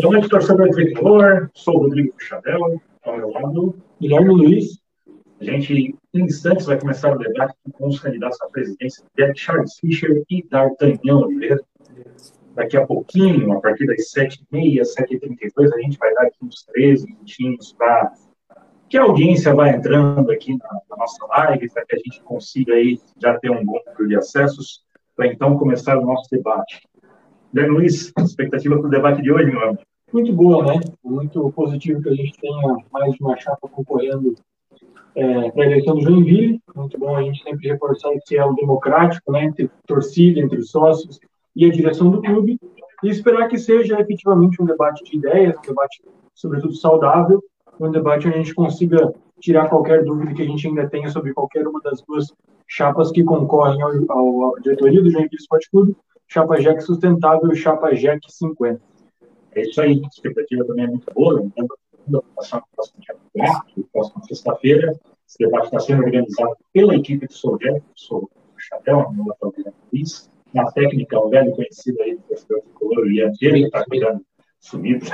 Boa noite, torcedor tricolor. Sou o Rodrigo Chadel, ao meu lado, Guilherme Luiz. A gente, em instantes, vai começar o debate com os candidatos à presidência, Charles Fischer e D'Artagnan Oliveira. Daqui a pouquinho, a partir das 7h30, 7h32, a gente vai dar aqui uns 13 minutinhos para que a audiência vá entrando aqui na, na nossa live, para que a gente consiga aí já ter um bom número de acessos, para então começar o nosso debate. Guilherme Luiz, expectativa para o debate de hoje, meu amigo? Muito boa, né? Muito positivo que a gente tenha mais uma chapa concorrendo é, para a eleição do Joinville. Muito bom a gente sempre reforçar esse elo democrático, né? Entre torcida, entre os sócios e a direção do clube. E esperar que seja efetivamente um debate de ideias, um debate, sobretudo, saudável, um debate onde a gente consiga tirar qualquer dúvida que a gente ainda tenha sobre qualquer uma das duas chapas que concorrem ao, ao, à diretoria do Joinville Esporte Clube, chapa JEC Sustentável e chapa JEC 50. É isso aí, a expectativa também é muito boa, lembrando da votação próxima próxima sexta-feira, esse debate está sendo organizado pela equipe do Soljet, sou o Chapéu, meu nome é Luiz, na técnica, o velho conhecido aí do professor tricolor, o Ian Pedro, que está cuidando, sumido,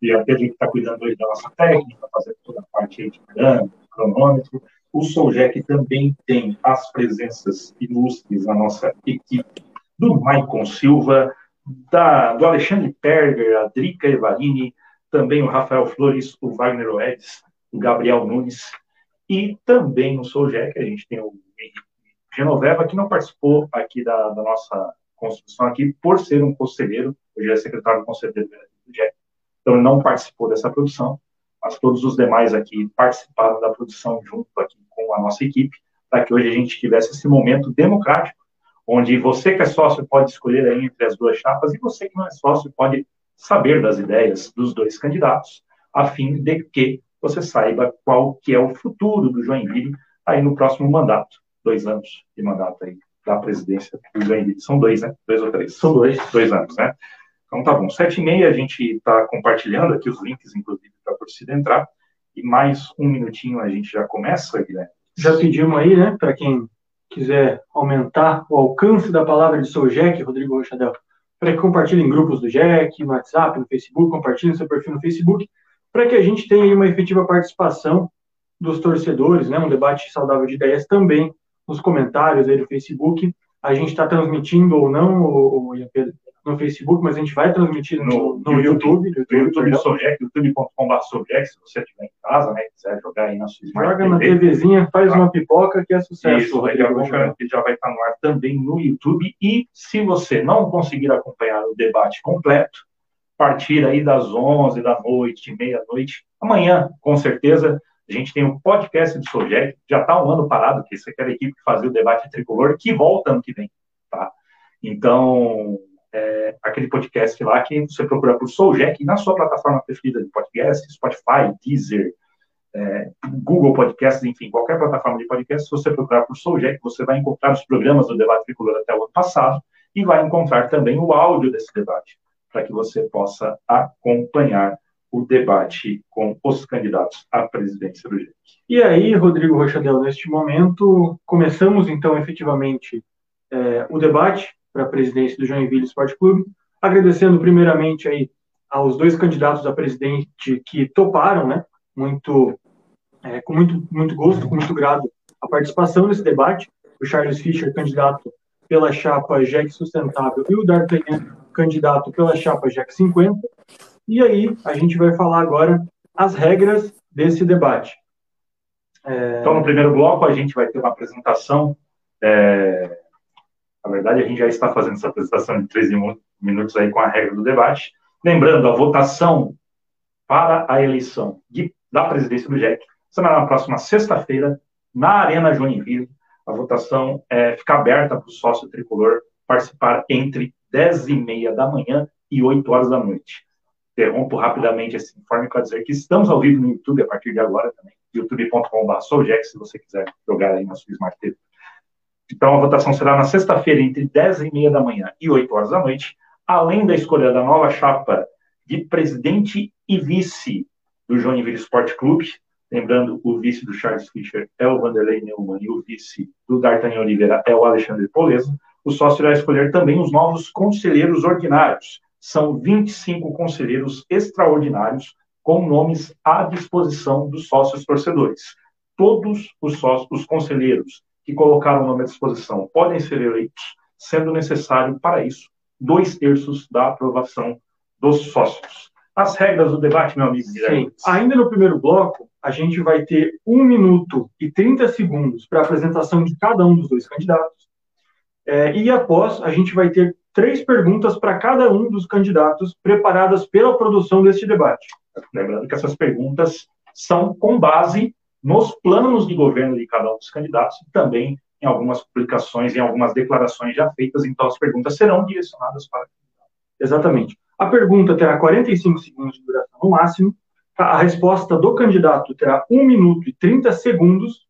o Ian Pedro que está cuidando hoje da nossa técnica, fazendo toda a parte aí de grana, cronômetro. O Soljec também tem as presenças ilustres na nossa equipe do Maicon Silva, da, do Alexandre Perger, a Drica Evarini, também o Rafael Flores, o Wagner Oedes, o Gabriel Nunes, e também no Soljec, a gente tem o Genoveva, que não participou aqui da, da nossa construção aqui, por ser um conselheiro, hoje é secretário do Conselho do JEC, então ele não participou dessa produção, mas todos os demais aqui participaram da produção junto aqui com a nossa equipe, para que hoje a gente tivesse esse momento democrático, onde você que é sócio pode escolher aí entre as duas chapas, e você que não é sócio pode saber das ideias dos dois candidatos, a fim de que você saiba qual que é o futuro do Joinville aí no próximo mandato dois anos de mandato aí da presidência do Joinville. São dois, né? Dois ou três? São dois. Dois anos, né? Então tá bom. Sete e meia a gente está compartilhando aqui os links, inclusive, para a torcida entrar. E mais um minutinho a gente já começa, Guilherme. Já pedimos aí, né, para quem quiser aumentar o alcance da palavra de seu Jack, Rodrigo Rochadel, para que compartilhe em grupos do Jack, no WhatsApp, no Facebook, compartilhe seu perfil no Facebook, para que a gente tenha uma efetiva participação dos torcedores, né, um debate saudável de ideias também nos comentários aí do Facebook. A gente está transmitindo ou não, o, no Facebook, mas a gente vai transmitir no, no, no YouTube. YouTube, YouTube, youtube.com.br se você estiver em casa, né, quiser jogar aí na sua Smart Joga TV. na TVzinha, faz tá. uma pipoca que é sucesso. Isso, daqui a pouco já vai estar no ar também no YouTube. E se você não conseguir acompanhar o debate completo, partir aí das 11 da noite, meia-noite, amanhã, com certeza, a gente tem um podcast do Soljec, já está um ano parado, que isso é aquela equipe que fazia o debate tricolor, que volta ano que vem, tá? Então, é, aquele podcast lá que você procura por Soljec na sua plataforma preferida de podcast, Spotify, Deezer, é, Google Podcasts, enfim, qualquer plataforma de podcast, se você procurar por Soljec, você vai encontrar os programas do debate tricolor até o ano passado e vai encontrar também o áudio desse debate, para que você possa acompanhar o debate com os candidatos à presidência do GEC. E aí, Rodrigo Rochadel, neste momento, começamos então efetivamente é, o debate para a presidência do Joinville Esporte Clube, agradecendo primeiramente aí aos dois candidatos a presidente que toparam, né, muito, é, com muito, muito gosto, com muito grado, a participação nesse debate, o Charles Fischer, candidato pela chapa JEC Sustentável, e o D'Artagnan, candidato pela chapa JEC 50, e aí, a gente vai falar agora as regras desse debate. É... Então, no primeiro bloco, a gente vai ter uma apresentação. É... Na verdade, a gente já está fazendo essa apresentação de 13 minutos aí com a regra do debate. Lembrando, a votação para a eleição de, da presidência do JEC será na próxima sexta-feira, na Arena Joinville. A votação é, fica aberta para o sócio tricolor participar entre 10 e meia da manhã e 8 horas da noite interrompo rapidamente esse informe para dizer que estamos ao vivo no YouTube a partir de agora também, youtube.com.br se você quiser jogar aí na sua Smart TV. Então, a votação será na sexta-feira, entre 10 e meia da manhã e 8 horas da noite, além da escolha da nova chapa de presidente e vice do Joinville Sport Clube. Lembrando, o vice do Charles Fischer é o Vanderlei Neumann e o vice do D'Artagnan Oliveira é o Alexandre Poleza. O sócio irá escolher também os novos conselheiros ordinários, são 25 conselheiros extraordinários com nomes à disposição dos sócios torcedores. Todos os sócios, os conselheiros que colocaram o nome à disposição podem ser eleitos, sendo necessário, para isso, dois terços da aprovação dos sócios. As regras do debate, meu amigo. Sim. Ainda no primeiro bloco, a gente vai ter um minuto e 30 segundos para a apresentação de cada um dos dois candidatos. É, e após, a gente vai ter três perguntas para cada um dos candidatos, preparadas pela produção deste debate. Lembrando que essas perguntas são com base nos planos de governo de cada um dos candidatos e também em algumas publicações, em algumas declarações já feitas, então as perguntas serão direcionadas para. Exatamente. A pergunta terá 45 segundos de duração no máximo, a resposta do candidato terá 1 minuto e 30 segundos,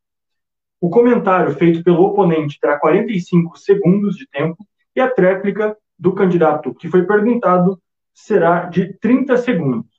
o comentário feito pelo oponente terá 45 segundos de tempo, e a tréplica do candidato que foi perguntado será de 30 segundos.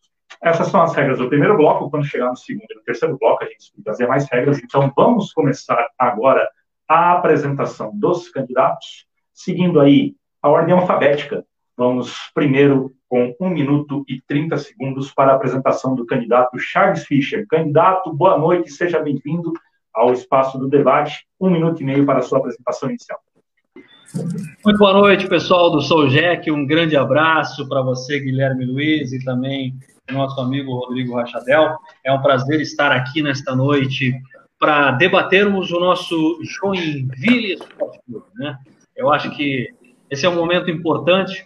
Essas são as regras do primeiro bloco. Quando chegar no segundo e no terceiro bloco, a gente vai fazer mais regras. Então, vamos começar agora a apresentação dos candidatos, seguindo aí a ordem alfabética. Vamos primeiro com 1 minuto e 30 segundos para a apresentação do candidato Charles Fischer. Candidato, boa noite, seja bem-vindo ao espaço do debate. Um minuto e meio para a sua apresentação inicial. Muito boa noite, pessoal do Sou Jack. Um grande abraço para você, Guilherme Luiz, e também nosso amigo Rodrigo Rachadel. É um prazer estar aqui nesta noite para debatermos o nosso Joinville Esporte Clube. Né? Eu acho que esse é um momento importante,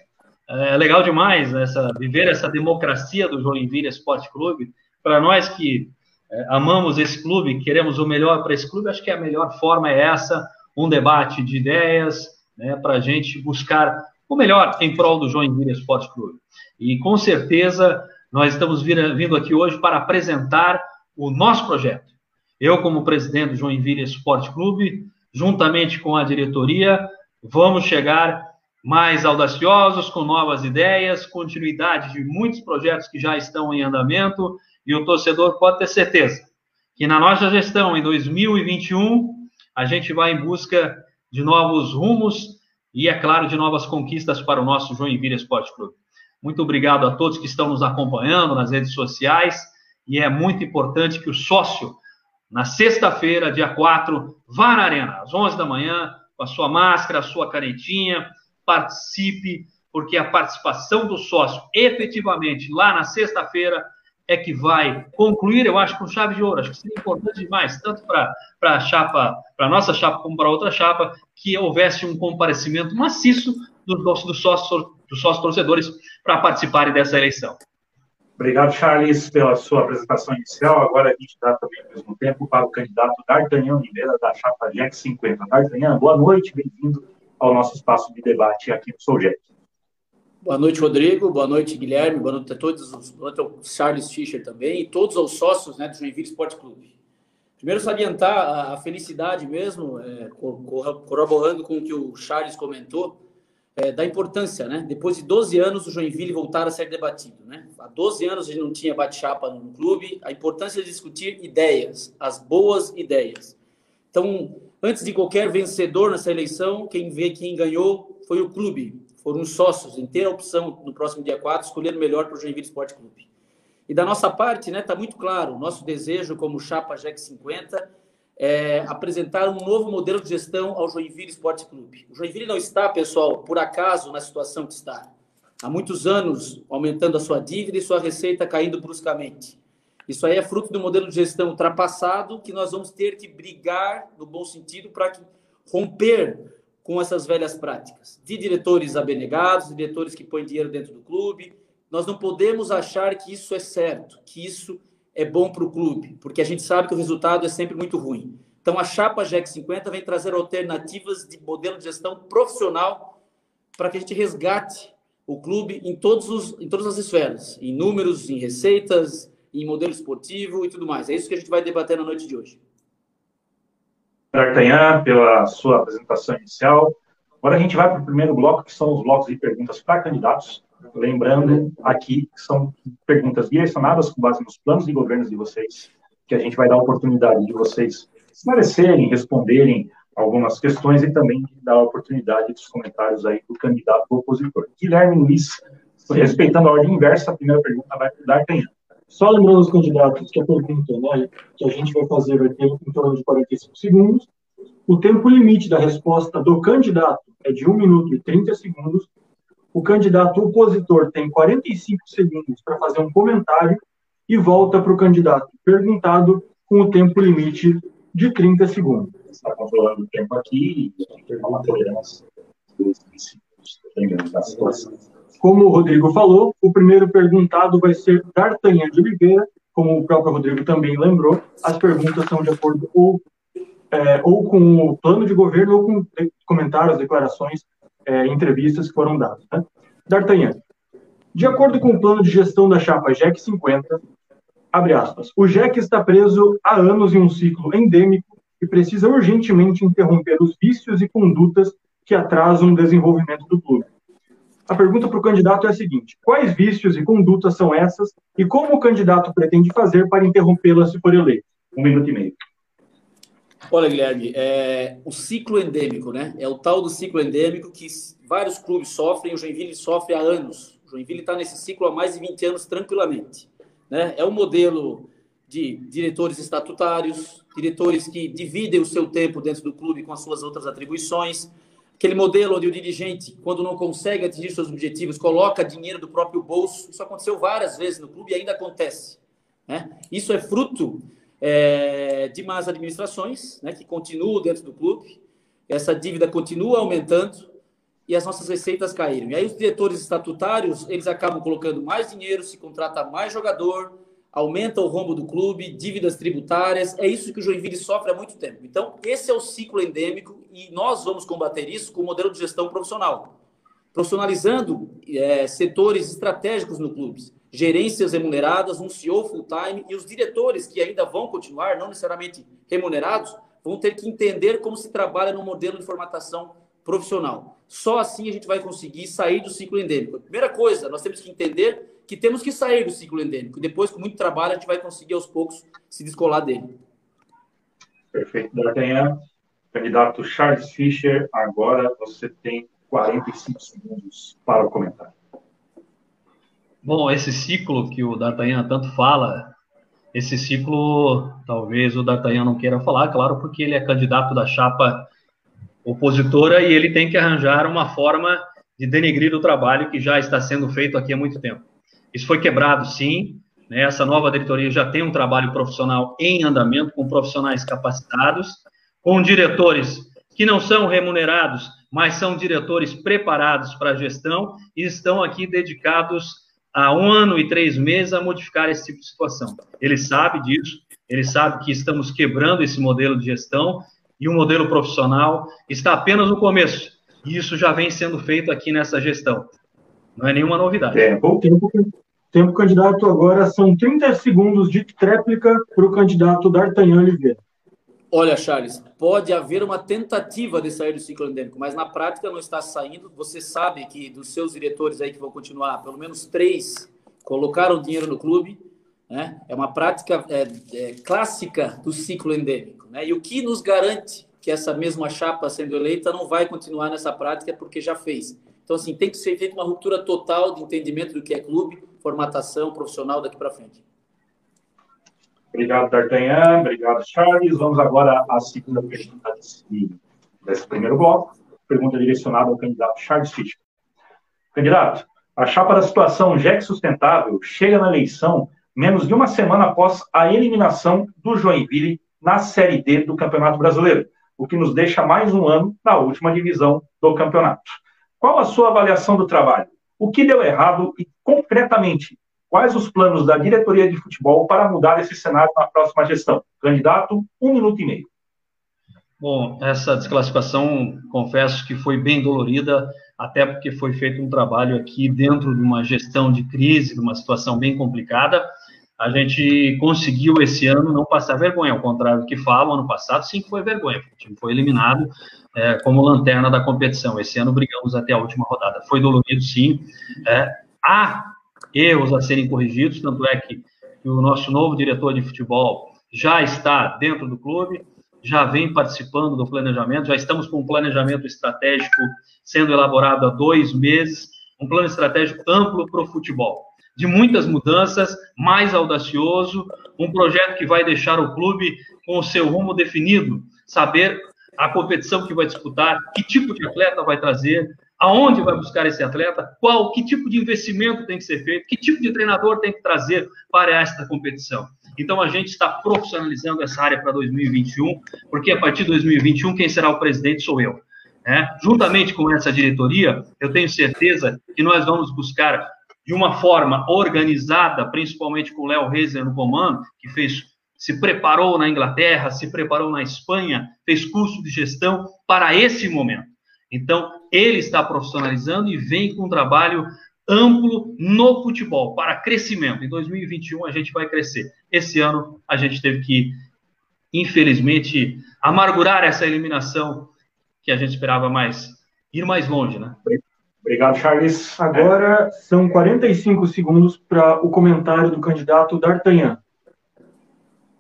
é legal demais essa, viver essa democracia do Joinville Esporte Clube. Para nós que é, amamos esse clube, queremos o melhor para esse clube, acho que a melhor forma é essa, um debate de ideias, né, para a gente buscar o melhor em prol do Joinville Esporte Clube. E com certeza nós estamos vindo aqui hoje para apresentar o nosso projeto. Eu, como presidente do Joinville Esporte Clube, juntamente com a diretoria, vamos chegar mais audaciosos, com novas ideias, continuidade de muitos projetos que já estão em andamento, e o torcedor pode ter certeza que na nossa gestão, em 2021, a gente vai em busca de novos rumos e, é claro, de novas conquistas para o nosso Joinville Esporte Clube. Muito obrigado a todos que estão nos acompanhando nas redes sociais e é muito importante que o sócio, na sexta-feira, dia 4, vá na Arena, às 11 da manhã, com a sua máscara, a sua canetinha, participe, porque a participação do sócio efetivamente lá na sexta-feira é que vai concluir, eu acho, com chave de ouro. Acho que seria importante demais, tanto para a chapa, para nossa chapa, como para outra chapa, que houvesse um comparecimento maciço dos, dos, sócios, dos sócios torcedores para participarem dessa eleição. Obrigado, Charles, pela sua apresentação inicial. Agora a gente dá também, ao mesmo tempo, para o candidato D'Artagnan Oliveira, da chapa JEC 50. D'Artagnan, boa noite, bem-vindo ao nosso espaço de debate aqui no Sou JEC. Boa noite, Rodrigo. Boa noite, Guilherme. Boa noite a todos. Boa noite ao Charles Fischer também e todos os sócios né, do Joinville Esporte Clube. Primeiro, salientar a felicidade mesmo, é, corroborando com o que o Charles comentou, é, da importância, né? Depois de 12 anos, o Joinville voltar a ser debatido, né? Há 12 anos a gente não tinha bate-chapa no clube, a importância de discutir ideias, as boas ideias. Então, antes de qualquer vencedor nessa eleição, quem vê quem ganhou foi o clube, foram os sócios, em ter a opção no próximo dia 4, escolher o melhor para o Joinville Esporte Clube. E da nossa parte, né, está muito claro, nosso desejo como Chapa JEC 50 é apresentar um novo modelo de gestão ao Joinville Esporte Clube. O Joinville não está, pessoal, por acaso na situação que está. Há muitos anos aumentando a sua dívida e sua receita caindo bruscamente. Isso aí é fruto do modelo de gestão ultrapassado que nós vamos ter que brigar, no bom sentido, para romper com essas velhas práticas, de diretores abnegados, diretores que põem dinheiro dentro do clube. Nós não podemos achar que isso é certo, que isso é bom para o clube, porque a gente sabe que o resultado é sempre muito ruim. Então, a chapa GEC 50 vem trazer alternativas de modelo de gestão profissional para que a gente resgate o clube em, todos os, em todas as esferas, em números, em receitas, em modelo esportivo e tudo mais. É isso que a gente vai debater na noite de hoje. D'Artagnan, pela sua apresentação inicial. Agora a gente vai para o primeiro bloco, que são os blocos de perguntas para candidatos. Lembrando aqui que são perguntas direcionadas com base nos planos de governo de vocês, que a gente vai dar a oportunidade de vocês esclarecerem, responderem algumas questões e também dar a oportunidade dos comentários aí do candidato opositor. Guilherme Luiz, respeitando a ordem inversa, a primeira pergunta vai para D'Artagnan. Só lembrando os candidatos que a pergunta né, que a gente vai fazer vai ter em torno de 45 segundos. O tempo limite da resposta do candidato é de 1 minuto e 30 segundos. O candidato opositor tem 45 segundos para fazer um comentário e volta para o candidato perguntado com o tempo limite de 30 segundos. Está controlando o tempo aqui e tem uma tolerância dos princípios, dependendo da situação. Como o Rodrigo falou, o primeiro perguntado vai ser D'Artagnan de Oliveira, como o próprio Rodrigo também lembrou, as perguntas são de acordo ou, é, ou com o plano de governo ou com comentários, declarações, é, entrevistas que foram dadas. Né? D'Artagnan, de acordo com o plano de gestão da chapa JEC 50, abre aspas, o JEC está preso há anos em um ciclo endêmico e precisa urgentemente interromper os vícios e condutas que atrasam o desenvolvimento do clube. A pergunta para o candidato é a seguinte: quais vícios e condutas são essas e como o candidato pretende fazer para interrompê-las se for eleito? Um minuto e meio. Olha, Guilherme, é, o ciclo endêmico, né? É o tal do ciclo endêmico que vários clubes sofrem, o Joinville sofre há anos. O Joinville está nesse ciclo há mais de 20 anos tranquilamente. Né? É um modelo de diretores estatutários, diretores que dividem o seu tempo dentro do clube com as suas outras atribuições, aquele modelo onde o dirigente, quando não consegue atingir seus objetivos, coloca dinheiro do próprio bolso. Isso aconteceu várias vezes no clube e ainda acontece. Né? Isso é fruto é, de más administrações, né, que continuam dentro do clube. Essa dívida continua aumentando e as nossas receitas caíram. E aí os diretores estatutários, eles acabam colocando mais dinheiro, se contrata mais jogador, aumenta o rombo do clube, dívidas tributárias. É isso que o Joinville sofre há muito tempo. Então, esse é o ciclo endêmico e nós vamos combater isso com o modelo de gestão profissional, profissionalizando é, setores estratégicos no clube, gerências remuneradas, um CEO full-time e os diretores que ainda vão continuar, não necessariamente remunerados, vão ter que entender como se trabalha no modelo de formatação profissional. Só assim a gente vai conseguir sair do ciclo endêmico. Primeira coisa, nós temos que entender que temos que sair do ciclo endêmico. Depois, com muito trabalho, a gente vai conseguir aos poucos se descolar dele. Perfeito, D'Artagnan. Candidato Charles Fischer, agora você tem 45 segundos para o comentário. Bom, esse ciclo que o D'Artagnan tanto fala, esse ciclo talvez o D'Artagnan não queira falar, claro, porque ele é candidato da chapa opositora e ele tem que arranjar uma forma de denegrir o trabalho que já está sendo feito aqui há muito tempo. Isso foi quebrado, sim. Né? Essa nova diretoria já tem um trabalho profissional em andamento, com profissionais capacitados, com diretores que não são remunerados, mas são diretores preparados para a gestão e estão aqui dedicados há um ano e três meses a modificar esse tipo de situação. Ele sabe disso, ele sabe que estamos quebrando esse modelo de gestão e o modelo profissional está apenas no começo. E isso já vem sendo feito aqui nessa gestão. Não é nenhuma novidade. É, bom tempo, Tempo candidato agora são 30 segundos de tréplica para o candidato D'Artagnan Oliveira. Olha, Charles, pode haver uma tentativa de sair do ciclo endêmico, mas na prática não está saindo. Você sabe que dos seus diretores aí que vão continuar, pelo menos três colocaram dinheiro no clube. Né? É uma prática é, é, clássica do ciclo endêmico. Né? E o que nos garante que essa mesma chapa sendo eleita não vai continuar nessa prática é porque já fez. Então, assim, tem que ser feita uma ruptura total de entendimento do que é clube, formatação profissional daqui para frente. Obrigado, D'Artagnan. Obrigado, Charles. Vamos agora à segunda pergunta desse, desse primeiro bloco. Pergunta direcionada ao candidato Charles Fischer. Candidato, a chapa da situação JEC Sustentável chega na eleição menos de uma semana após a eliminação do Joinville na Série D do Campeonato Brasileiro, o que nos deixa mais um ano na última divisão do campeonato. Qual a sua avaliação do trabalho? O que deu errado e, concretamente, quais os planos da diretoria de futebol para mudar esse cenário na próxima gestão? Candidato, um minuto e meio. Bom, essa desclassificação, confesso que foi bem dolorida, até porque foi feito um trabalho aqui dentro de uma gestão de crise, de uma situação bem complicada. A gente conseguiu esse ano não passar vergonha, ao contrário do que falam, ano passado sim que foi vergonha, o time foi eliminado é, como lanterna da competição. Esse ano brigamos até a última rodada. Foi dolorido, sim. É, há erros a serem corrigidos, tanto é que, o nosso novo diretor de futebol já está dentro do clube, já vem participando do planejamento, já estamos com um planejamento estratégico sendo elaborado há dois meses, um plano estratégico amplo para o futebol, de muitas mudanças, mais audacioso, um projeto que vai deixar o clube com o seu rumo definido, saber a competição que vai disputar, que tipo de atleta vai trazer, aonde vai buscar esse atleta, qual, que tipo de investimento tem que ser feito, que tipo de treinador tem que trazer para esta competição. Então a gente está profissionalizando essa área para 2021, porque a partir de 2021 quem será o presidente sou eu. Né? Juntamente com essa diretoria, eu tenho certeza que nós vamos buscar de uma forma organizada, principalmente com o Léo Reiser no comando, que fez se preparou na Inglaterra, se preparou na Espanha, fez curso de gestão para esse momento. Então, ele está profissionalizando e vem com um trabalho amplo no futebol para crescimento. Em 2021 a gente vai crescer. Esse ano a gente teve que, infelizmente, amargurar essa eliminação que a gente esperava mais ir mais longe, né? Obrigado, Charles. Agora são 45 segundos para o comentário do candidato D'Artagnan.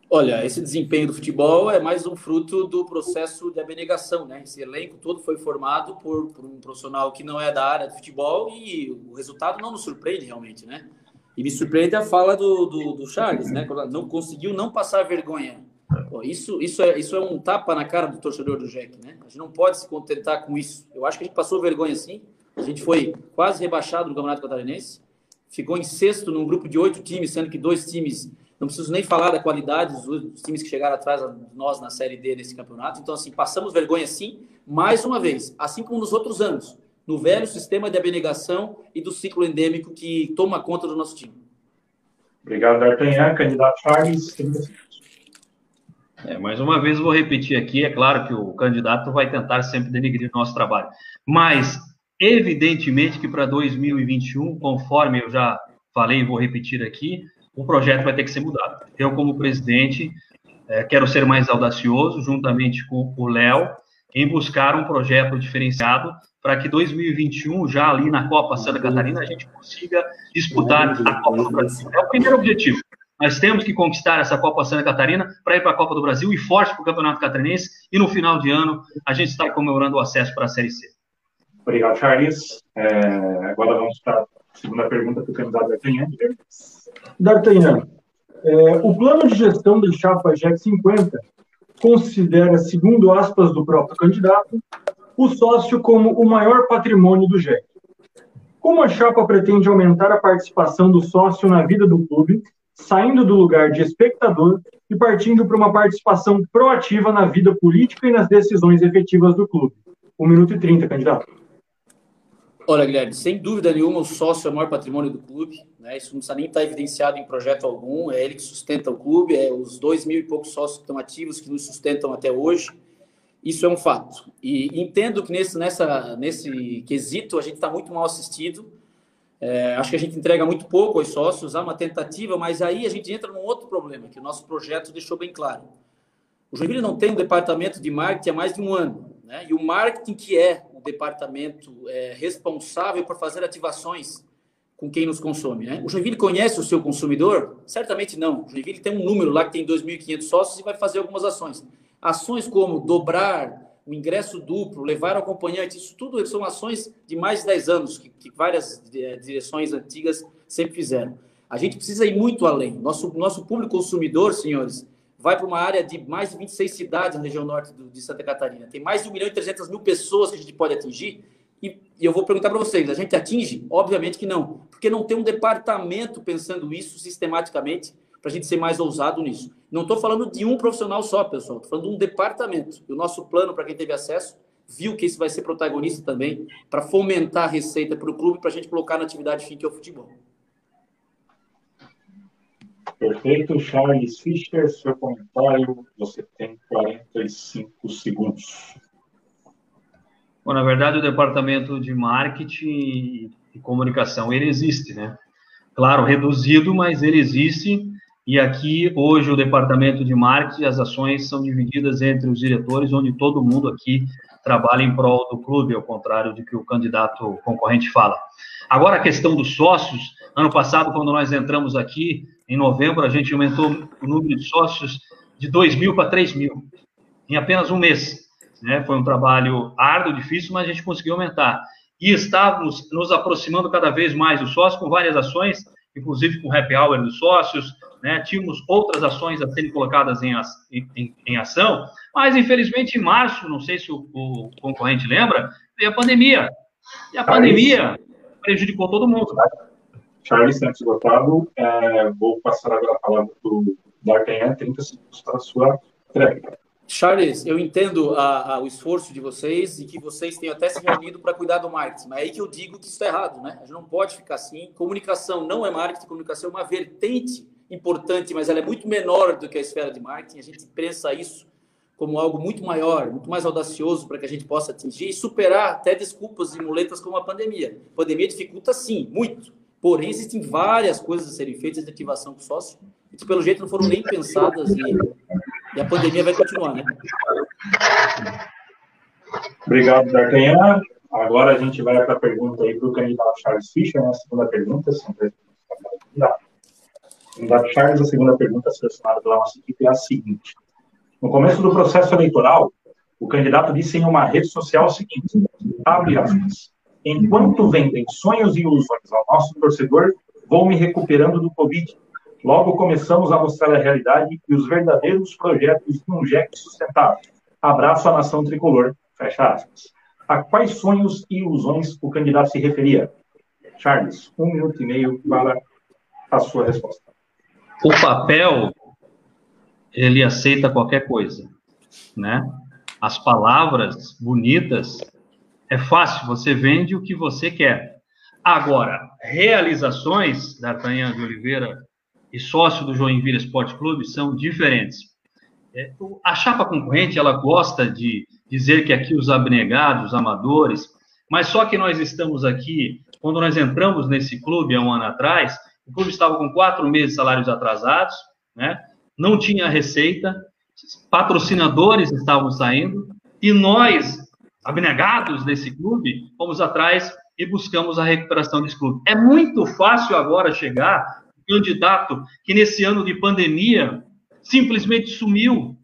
Olha, esse desempenho do futebol é mais um fruto do processo de abnegação, né? Esse elenco todo foi formado por, por, um profissional que não é da área do futebol e o resultado não nos surpreende realmente, né? E me surpreende a fala do, do, do Charles, né? Não conseguiu não passar vergonha. Pô, isso, isso, é, isso é um tapa na cara do torcedor do Jack, né? A gente não pode se contentar com isso. Eu acho que a gente passou vergonha sim. A gente foi quase rebaixado no Campeonato Catarinense. Ficou em sexto num grupo de oito times, sendo que dois times não preciso nem falar da qualidade dos times que chegaram atrás de nós na Série D nesse campeonato. Então, assim, passamos vergonha sim, mais uma vez, assim como nos outros anos, no velho sistema de abnegação e do ciclo endêmico que toma conta do nosso time. Obrigado, D'Artagnan. Candidato Charles. É, mais uma vez vou repetir aqui, é claro que o candidato vai tentar sempre denegrir o nosso trabalho, mas evidentemente que para 2021, conforme eu já falei e vou repetir aqui, o projeto vai ter que ser mudado. Eu, como presidente, é, quero ser mais audacioso, juntamente com o Léo, em buscar um projeto diferenciado para que 2021, já ali na Copa Santa Catarina, a gente consiga disputar a Copa do Brasil. É o primeiro objetivo. Nós temos que conquistar essa Copa Santa Catarina para ir para a Copa do Brasil e forte para o Campeonato Catarinense. E no final de ano, a gente está comemorando o acesso para a Série C. Obrigado, Charles. É, agora vamos para segunda pergunta para o candidato D'Artagnan. D'Artagnan, é, o plano de gestão da chapa JEC 50 considera, segundo aspas do próprio candidato, o sócio como o maior patrimônio do JEC. Como a chapa pretende aumentar a participação do sócio na vida do clube, saindo do lugar de espectador e partindo para uma participação proativa na vida política e nas decisões efetivas do clube? Um minuto e trinta, candidato. Olha, Guilherme, sem dúvida nenhuma, o sócio é o maior patrimônio do clube. Né? Isso não precisa nem estar evidenciado em projeto algum. É ele que sustenta o clube, é os dois mil e poucos sócios que estão ativos que nos sustentam até hoje. Isso é um fato. E entendo que nesse, nessa, nesse quesito a gente está muito mal assistido. É, acho que a gente entrega muito pouco aos sócios, há uma tentativa, mas aí a gente entra num outro problema, que o nosso projeto deixou bem claro. O Joinville não tem um departamento de marketing há mais de um ano. Né? E o marketing, que é departamento é, responsável por fazer ativações com quem nos consome. Né? O Joinville conhece o seu consumidor? Certamente não. O Joinville tem um número lá que tem 2.500 sócios e vai fazer algumas ações. Ações como dobrar o ingresso duplo, levar o acompanhante, isso tudo são ações de mais de 10 anos, que, que várias é, direções antigas sempre fizeram. A gente precisa ir muito além. Nosso, nosso público consumidor, senhores, vai para uma área de mais de 26 cidades na região norte do, de Santa Catarina. Tem mais de 1 milhão e 300 mil pessoas que a gente pode atingir. E, e eu vou perguntar para vocês: a gente atinge? Obviamente que não, porque não tem um departamento pensando isso sistematicamente para a gente ser mais ousado nisso. Não estou falando de um profissional só, pessoal, estou falando de um departamento. E o nosso plano, para quem teve acesso, viu que esse vai ser protagonista também para fomentar a receita para o clube, para a gente colocar na atividade fim, que é o futebol. Perfeito, Charles Fischer, seu comentário, você tem 45 segundos. Bom, na verdade, o departamento de marketing e comunicação, ele existe, né? Claro, reduzido, mas ele existe. E aqui, hoje, o departamento de marketing, as ações são divididas entre os diretores, onde todo mundo aqui trabalha em prol do clube, ao contrário de que o candidato concorrente fala. Agora, a questão dos sócios, ano passado, quando nós entramos aqui, em novembro, a gente aumentou o número de sócios de 2 mil para 3 mil, em apenas um mês. Né? Foi um trabalho árduo, difícil, mas a gente conseguiu aumentar. e estávamos nos aproximando cada vez mais do sócio com várias ações, inclusive com o happy hour dos sócios, né? tínhamos outras ações a serem colocadas em, em, em, ação, mas infelizmente em março, não sei se o, o concorrente lembra, veio a pandemia. E a pandemia prejudicou todo mundo. Charles, antes do Otávio, é, vou passar agora a palavra para o D'Artagnan, 30 segundos para a sua tréplica. Charles, eu entendo a, a, o esforço de vocês e que vocês tenham até se reunido para cuidar do marketing, mas é aí que eu digo que isso está errado, né? A gente não pode ficar assim. Comunicação não é marketing, comunicação é uma vertente importante, mas ela é muito menor do que a esfera de marketing. A gente pensa isso como algo muito maior, muito mais audacioso para que a gente possa atingir e superar até desculpas e muletas como a pandemia. A pandemia dificulta sim, muito. Porém, existem várias coisas a serem feitas de ativação com sócio que pelo jeito não foram nem pensadas e, e a pandemia vai continuar, né? Obrigado, D'Artagnan. Agora a gente vai para a pergunta aí para o candidato Charles Fischer, né? a segunda pergunta. Candidato Charles, a segunda pergunta selecionada pela nossa equipe é a seguinte. No começo do processo eleitoral, o candidato disse em uma rede social o seguinte, abre aspas, enquanto vendem sonhos e ilusões ao nosso torcedor, vou me recuperando do Covid Logo começamos a mostrar a realidade e os verdadeiros projetos de um JEC sustentável. Abraço à nação tricolor. Fecha aspas. A quais sonhos e ilusões o candidato se referia? Charles, um minuto e meio para a sua resposta. O papel, ele aceita qualquer coisa, né? As palavras bonitas, é fácil, você vende o que você quer. Agora, realizações, D'Artagnan de Oliveira e sócio do Joinville Esporte Clube são diferentes. É, a chapa concorrente, ela gosta de dizer que aqui os abnegados, os amadores, mas só que nós estamos aqui, quando nós entramos nesse clube há um ano atrás, o clube estava com quatro meses de salários atrasados, né? não tinha receita, patrocinadores estavam saindo, e nós, abnegados desse clube, fomos atrás e buscamos a recuperação desse clube. É muito fácil agora chegar candidato que nesse ano de pandemia simplesmente sumiu.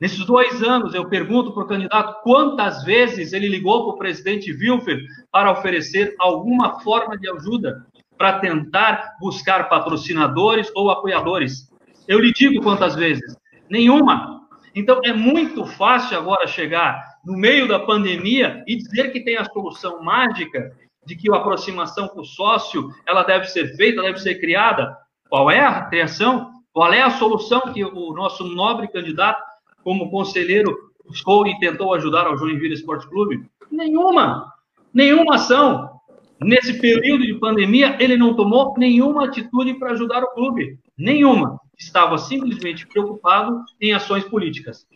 Nesses dois anos, eu pergunto para o candidato quantas vezes ele ligou para o presidente Wilfer para oferecer alguma forma de ajuda para tentar buscar patrocinadores ou apoiadores. Eu lhe digo quantas vezes? Nenhuma. Então, é muito fácil agora chegar no meio da pandemia e dizer que tem a solução mágica de que a aproximação com o sócio ela deve ser feita, deve ser criada. Qual é a criação? Qual é a solução que o nosso nobre candidato, como conselheiro, buscou e tentou ajudar ao Joinville Esporte Clube? Nenhuma. Nenhuma ação. Nesse período de pandemia, ele não tomou nenhuma atitude para ajudar o clube. Nenhuma. Estava simplesmente preocupado em ações políticas.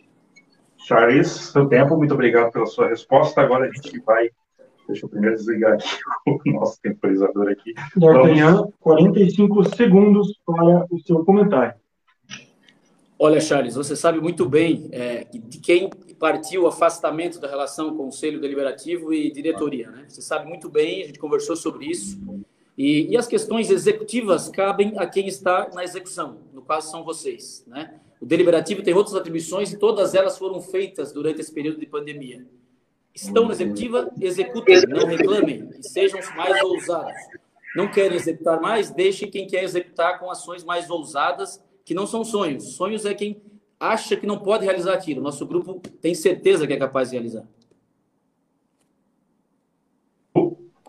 Charles, seu tempo, muito obrigado pela sua resposta. Agora a gente vai Deixa eu primeiro desligar aqui o nosso temporizador aqui. D'Artagnan, Vamos... 45 segundos para o seu comentário. Olha, Charles, você sabe muito bem é, de quem partiu o afastamento da relação Conselho Deliberativo e diretoria, né? Você sabe muito bem, a gente conversou sobre isso. E, e, as questões executivas cabem a quem está na execução, no caso são vocês, né? O deliberativo tem outras atribuições e todas elas foram feitas durante esse período de pandemia estão na executiva, executem, não reclamem e sejam mais ousados. Não querem executar mais, deixem quem quer executar com ações mais ousadas, que não são sonhos. Sonhos é quem acha que não pode realizar aquilo. Nosso grupo tem certeza que é capaz de realizar.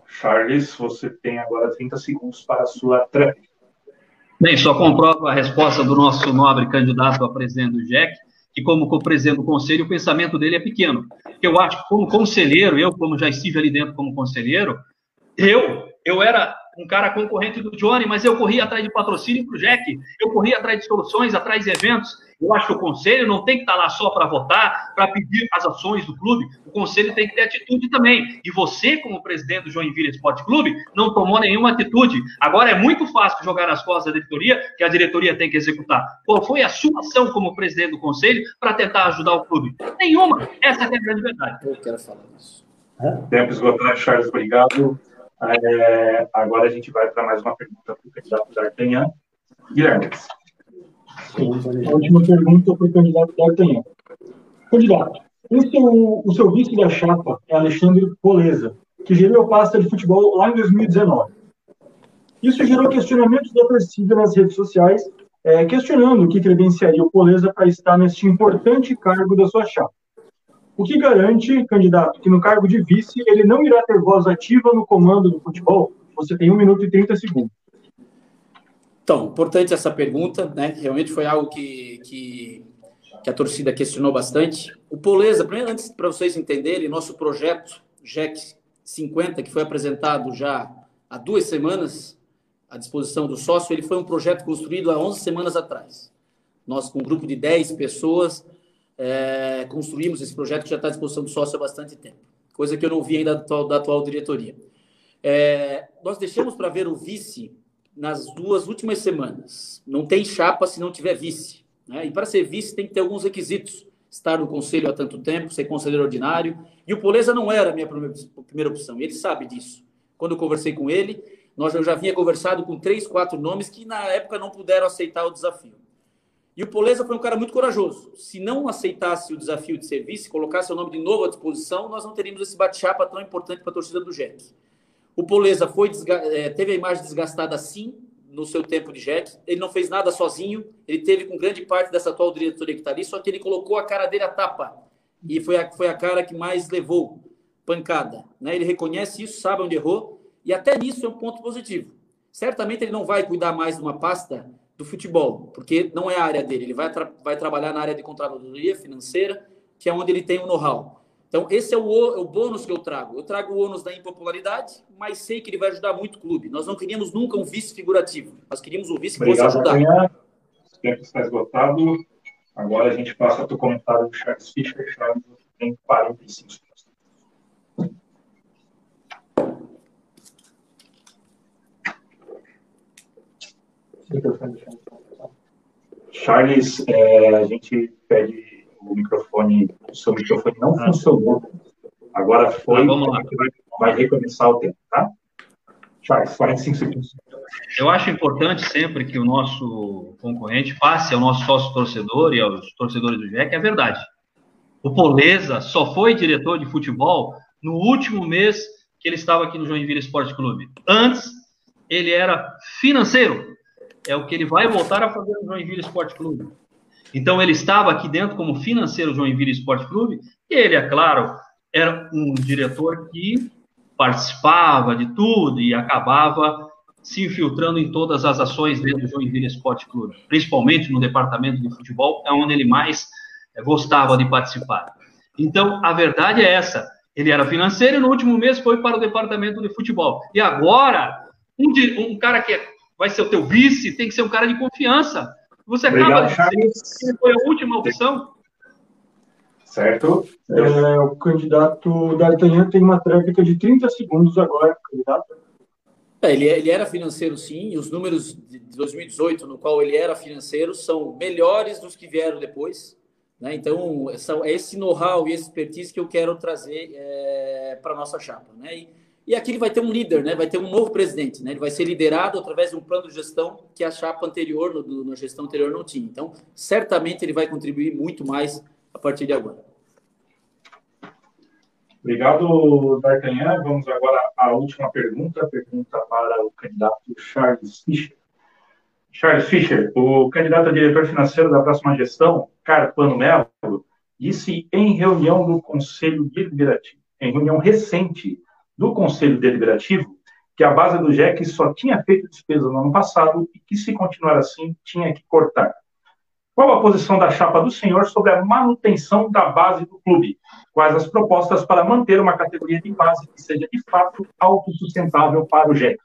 Charles, você tem agora 30 segundos para a sua tréplica. Bem, só comprovo a resposta do nosso nobre candidato a presidente do JEC que como presidente do conselho, o pensamento dele é pequeno. Eu acho que como conselheiro, eu como já estive ali dentro como conselheiro, eu eu era um cara concorrente do Johnny, mas eu corria atrás de patrocínio para o Jack, eu corria atrás de soluções, atrás de eventos. Eu acho que o conselho não tem que estar lá só para votar, para pedir as ações do clube. O conselho tem que ter atitude também. E você, como presidente do Joinville Esporte Clube, não tomou nenhuma atitude. Agora é muito fácil jogar nas costas da diretoria, que a diretoria tem que executar. Qual foi a sua ação como presidente do conselho para tentar ajudar o clube? Nenhuma. Essa é a grande verdade. Eu quero falar isso. Tempo esgotado, Charles, obrigado. É, agora a gente vai para mais uma pergunta para o candidato D'Artagnan. Guilherme. A última pergunta para o candidato D'Artagnan. Candidato, o seu, o seu vice da chapa é Alexandre Poleza. que geriu a pasta de futebol lá em 2019. Isso gerou questionamentos da torcida nas redes sociais, é, questionando o que credenciaria o Poleza para estar neste importante cargo da sua chapa. O que garante, candidato, que no cargo de vice ele não irá ter voz ativa no comando do futebol? Você tem um minuto e 30 segundos. Então, importante essa pergunta, né? Realmente foi algo que, que, que a torcida questionou bastante. O Poleza, primeiro, antes para vocês entenderem, nosso projeto JEC 50, que foi apresentado já há duas semanas à disposição do sócio, ele foi um projeto construído há 11 semanas atrás. Nós, com um grupo de 10 pessoas, é, construímos esse projeto que já está à disposição do sócio há bastante tempo, coisa que eu não vi ainda da atual, da atual diretoria. É, nós deixamos para ver o vice nas duas últimas semanas. Não tem chapa se não tiver vice. Né? E para ser vice tem que ter alguns requisitos. Estar no conselho há tanto tempo, ser conselheiro ordinário. E o Poleza não era a minha primeira opção. Ele sabe disso. Quando eu conversei com ele, nós eu já vinha conversado com três, quatro nomes que na época não puderam aceitar o desafio. E o Poleza foi um cara muito corajoso. Se não aceitasse o desafio de ser vice, colocasse o nome de novo à disposição, nós não teríamos esse bate-chapa tão importante para a torcida do Jack. O Poleza foi é, teve a imagem desgastada sim no seu tempo de Jack. Ele não fez nada sozinho. Ele teve com grande parte dessa atual diretoria que está ali, só que ele colocou a cara dele a tapa. E foi a, foi a cara que mais levou pancada. Né? Ele reconhece isso, sabe onde errou. E até nisso é um ponto positivo. Certamente ele não vai cuidar mais de uma pasta do futebol, porque não é a área dele. Ele vai, tra vai trabalhar na área de controladoria financeira, que é onde ele tem o know-how. Então, esse é o, é o bônus que eu trago. Eu trago o ônus da impopularidade, mas sei que ele vai ajudar muito o clube. Nós não queríamos nunca um vice figurativo. Nós queríamos um vice que Obrigado, fosse ajudar. O tempo está esgotado. Agora a gente passa para o comentário do Charles Fischer. Charles tem 45 segundos. Charles, é, a gente pede o microfone, o seu microfone não ah. funcionou. Agora foi, ah, vamos lá. Vai, vai recomeçar o tempo, tá? Charles, 45 segundos. Eu acho importante sempre que o nosso concorrente passe ao nosso sócio torcedor e aos torcedores do GEC a verdade. O Poleza só foi diretor de futebol no último mês que ele estava aqui no Joinville Esporte Clube. Antes, ele era financeiro. É o que ele vai voltar a fazer no Joinville Esporte Clube. Então, ele estava aqui dentro como financeiro do Joinville Esporte Clube, e ele, é claro, era um diretor que participava de tudo e acabava se infiltrando em todas as ações dentro do Joinville Esporte Clube, principalmente no departamento de futebol, é onde ele mais eh, gostava de participar. Então, a verdade é essa. Ele era financeiro e no último mês foi para o departamento de futebol. E agora, um, um cara que é, vai ser o teu vice tem que ser um cara de confiança. Você acaba Obrigado, de dizer que foi a última opção. Certo. É, o candidato D'Artagnan tem uma tréplica de 30 segundos agora, candidato. É, ele, ele era financeiro, sim, e os números de 2018, no qual ele era financeiro, são melhores dos que vieram depois. Né? Então, é esse know-how e esse expertise que eu quero trazer é, para a nossa chapa. Né? E, e aqui ele vai ter um líder, né? vai ter um novo presidente. Né? Ele vai ser liderado através de um plano de gestão que a chapa anterior, no, na gestão anterior, não tinha. Então, certamente ele vai contribuir muito mais a partir de agora. Obrigado, D'Artagnan. Vamos agora à última pergunta, pergunta para o candidato Charles Fischer. Charles Fischer, o candidato a diretor financeiro da próxima gestão, Carpano Melo, disse em reunião do Conselho Deliberativo, em reunião recente, do Conselho Deliberativo que a base do JEC só tinha feito despesa no ano passado e que, se continuar assim, tinha que cortar. Qual a posição da chapa do senhor sobre a manutenção da base do clube? Quais as propostas para manter uma categoria de base que seja, de fato, autossustentável para o JEC?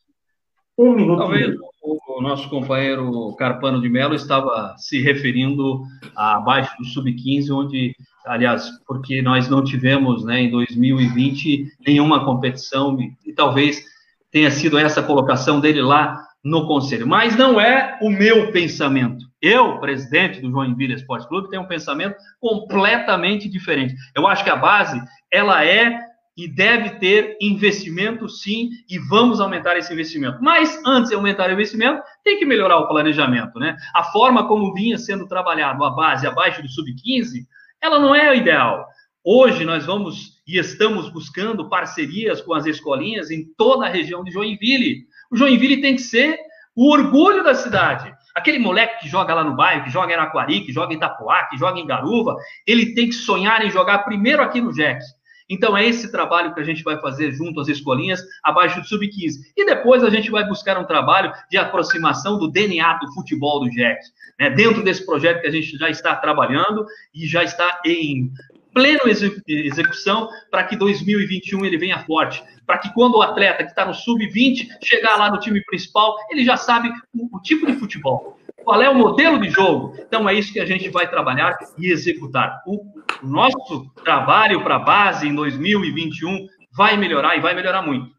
Um minuto. Talvez o nosso companheiro Carpano de Mello estava se referindo abaixo do sub-15, onde aliás, porque nós não tivemos, né, em 2020 nenhuma competição e, e talvez tenha sido essa colocação dele lá no conselho. Mas não é o meu pensamento. Eu, presidente do Joinville Esporte Clube, tenho um pensamento completamente diferente. Eu acho que a base, ela é e deve ter investimento sim, e vamos aumentar esse investimento. Mas antes de aumentar o investimento, tem que melhorar o planejamento, né? A forma como vinha sendo trabalhado a base abaixo do sub-15, ela não é ideal. Hoje nós vamos e estamos buscando parcerias com as escolinhas em toda a região de Joinville. O Joinville tem que ser o orgulho da cidade. Aquele moleque que joga lá no bairro, que joga em Araquari, que joga em Itapoá, que joga em Garuva, ele tem que sonhar em jogar primeiro aqui no Jex. Então é esse trabalho que a gente vai fazer junto às escolinhas abaixo do sub-15. E depois a gente vai buscar um trabalho de aproximação do DNA do futebol do Jex. Né? Dentro desse projeto que a gente já está trabalhando e já está em plena execução para que 2021 ele venha forte. Para que quando o atleta que está no sub-20 chegar lá no time principal, ele já sabe o, o tipo de futebol qual é o modelo de jogo. Então é isso que a gente vai trabalhar e executar. O, nosso trabalho para a base em 2021 vai melhorar e vai melhorar muito.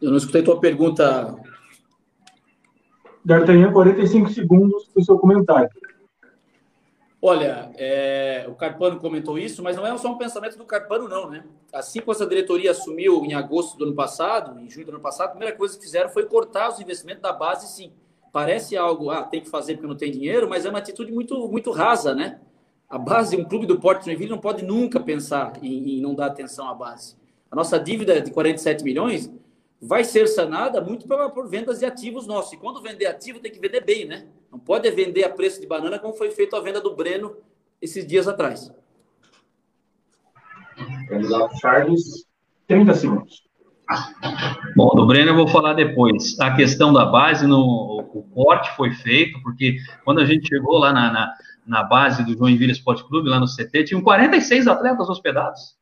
Eu não escutei tua pergunta. D'Artagnan, 45 segundos para o seu comentário. Olha, é, o Carpano comentou isso, mas não é só um pensamento do Carpano, não, né? Assim que essa diretoria assumiu em agosto do ano passado, em junho do ano passado, a primeira coisa que fizeram foi cortar os investimentos da base, sim. Parece algo, ah, tem que fazer porque não tem dinheiro, mas é uma atitude muito, muito rasa, né? A base, um clube do Porto Joinville não pode nunca pensar em, em não dar atenção à base. A nossa dívida de 47 milhões vai ser sanada muito por vendas de ativos nossos. E quando vender ativo, tem que vender bem, né? Não pode vender a preço de banana como foi feito a venda do Breno esses dias atrás. Candidato Charles, 30 segundos. Bom, do Breno eu vou falar depois. A questão da base, no, o corte foi feito, porque quando a gente chegou lá na, na, na base do Joinville Esporte Clube, lá no CT, tinham 46 atletas hospedados.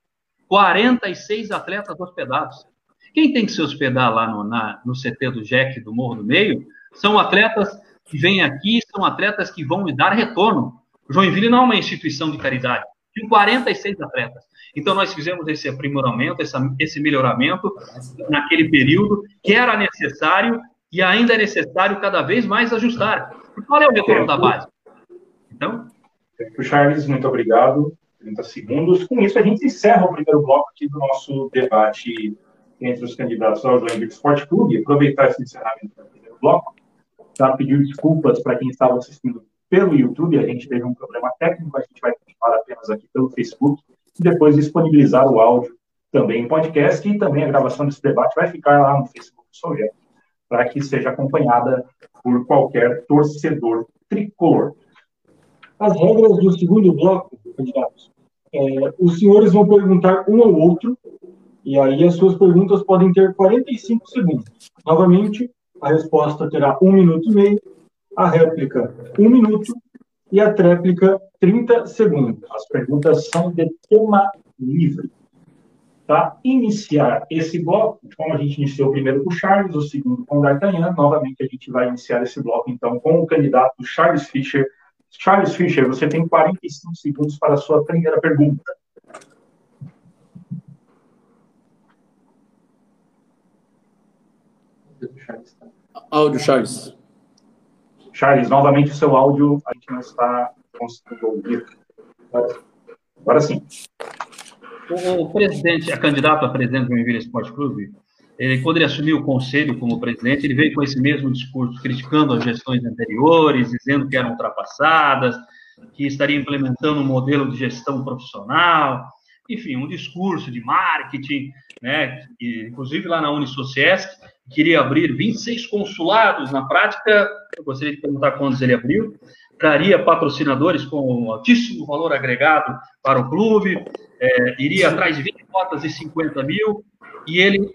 46 atletas hospedados. Quem tem que se hospedar lá no, na, no CT do Jack do Morro do Meio são atletas que vêm aqui, são atletas que vão me dar retorno. Joinville não é uma instituição de caridade. Tem 46 atletas. Então, nós fizemos esse aprimoramento, esse melhoramento naquele período que era necessário e ainda é necessário cada vez mais ajustar. Qual é o retorno da base? Então. Charles, muito obrigado. 30 segundos. Com isso, a gente encerra o primeiro bloco aqui do nosso debate entre os candidatos ao Joinville Esporte Clube, aproveitar esse encerramento do primeiro bloco, para pedir desculpas para quem estava assistindo pelo YouTube, a gente teve um problema técnico, a gente vai continuar apenas aqui pelo Facebook, e depois disponibilizar o áudio também em podcast, e também a gravação desse debate vai ficar lá no Facebook Soviet, para que seja acompanhada por qualquer torcedor tricolor. As regras do segundo bloco, candidatos. É, os senhores vão perguntar um ao outro e aí as suas perguntas podem ter 45 segundos. Novamente, a resposta terá um minuto e meio, a réplica um minuto e a tréplica 30 segundos. As perguntas são de tema livre. Para iniciar esse bloco, como a gente iniciou primeiro com o Charles, o segundo com o D'Artagnan, novamente a gente vai iniciar esse bloco então com o candidato Charles Fischer. Charles Fischer, você tem 45 segundos para a sua primeira pergunta. Áudio, Charles. Charles, novamente o seu áudio a gente não está conseguindo ouvir. Agora sim. O presidente, a candidato a presidente do Joinville Esporte Clube, ele, quando ele assumiu o conselho como presidente, ele veio com esse mesmo discurso, criticando as gestões anteriores, dizendo que eram ultrapassadas, que estaria implementando um modelo de gestão profissional, enfim, um discurso de marketing, né? inclusive lá na Unisociesc, queria abrir 26 consulados. Na prática, eu gostaria de perguntar quantos ele abriu. Traria patrocinadores com altíssimo valor agregado para o clube, é, iria atrás de 20 cotas e 50 mil, e ele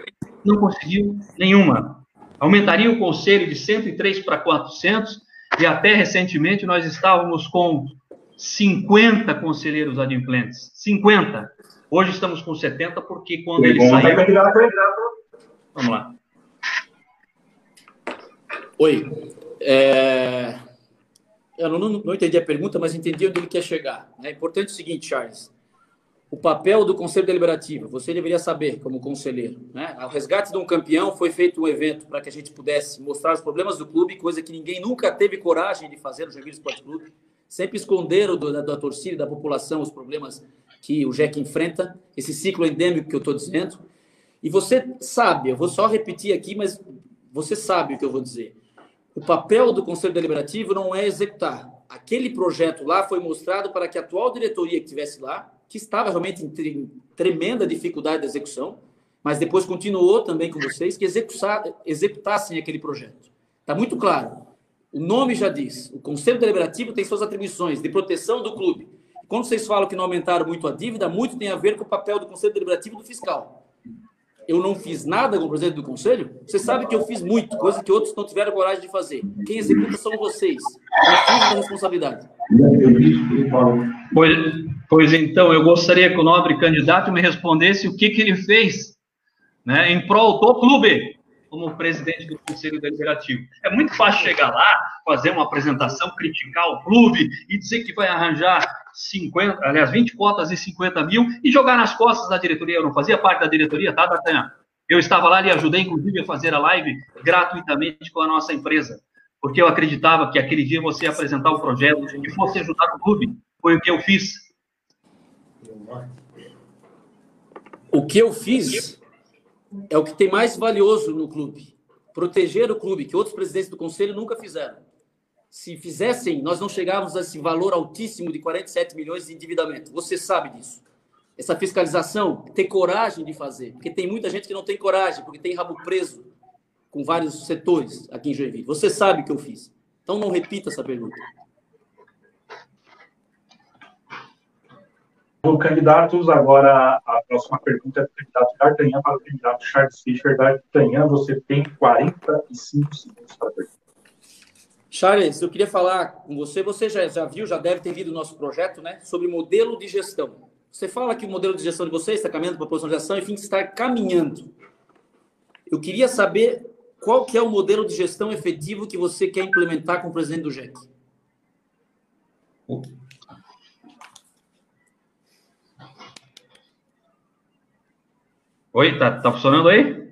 não conseguiu nenhuma. Aumentaria o conselho de 103 para 400, e até recentemente nós estávamos com 50 conselheiros adimplentes. 50. Hoje estamos com 70, porque quando ele saiu. Vamos lá. Oi. É... Eu não, não, não, entendi a pergunta, mas entendi onde ele quer chegar. É importante o seguinte, Charles. O papel do Conselho Deliberativo, você deveria saber como conselheiro. Né? Ao resgate de um campeão foi feito um evento para que a gente pudesse mostrar os problemas do clube, coisa que ninguém nunca teve coragem de fazer no Joinville Esporte Clube. Sempre esconderam do, da, da torcida da população os problemas que o JEC enfrenta, esse ciclo endêmico que eu estou dizendo. E você sabe, eu vou só repetir aqui, mas você sabe o que eu vou dizer. O papel do Conselho Deliberativo não é executar. Aquele projeto lá foi mostrado para que a atual diretoria que estivesse lá, que estava realmente em tremenda dificuldade de execução, mas depois continuou também com vocês, que executassem aquele projeto. Está muito claro. O nome já diz. O Conselho Deliberativo tem suas atribuições de proteção do clube. Quando vocês falam que não aumentaram muito a dívida, muito tem a ver com o papel do Conselho Deliberativo do fiscal. Eu não fiz nada como presidente do Conselho? Você sabe que eu fiz muito, coisa que outros não tiveram coragem de fazer. Quem executa são vocês. Eu responsabilidade. Pois, pois então, eu gostaria que o nobre candidato me respondesse o que, que ele fez né, em prol do clube como presidente do Conselho Deliberativo. É muito fácil chegar lá, fazer uma apresentação, criticar o clube e dizer que vai arranjar 50, aliás, 20 cotas e 50 mil e jogar nas costas da diretoria. Eu não fazia parte da diretoria, tá, D'Artagnan? Eu estava lá e ajudei, inclusive, a fazer a live gratuitamente com a nossa empresa, porque eu acreditava que aquele dia você ia apresentar o projeto e fosse ajudar o clube. Foi o que eu fiz. O que eu fiz é o que tem mais valioso no clube. Proteger o clube, que outros presidentes do conselho nunca fizeram. Se fizessem, nós não chegávamos a esse valor altíssimo de 47 milhões de endividamento. Você sabe disso. Essa fiscalização, ter coragem de fazer, porque tem muita gente que não tem coragem, porque tem rabo preso com vários setores aqui em Joinville. Você sabe que eu fiz. Então não repita essa pergunta. Candidatos, agora a próxima pergunta é do candidato D'Artagnan para o candidato Charles Fischer. D'Artagnan, você tem 45 segundos para perguntar. Charles, eu queria falar com você. Você já, já viu, já deve ter lido o nosso projeto, né? Sobre modelo de gestão. Você fala que o modelo de gestão de vocês está caminhando para a posição de ação, enfim, está caminhando. Eu queria saber qual que é o modelo de gestão efetivo que você quer implementar com o presidente do GEC. Oi, tá, tá funcionando aí?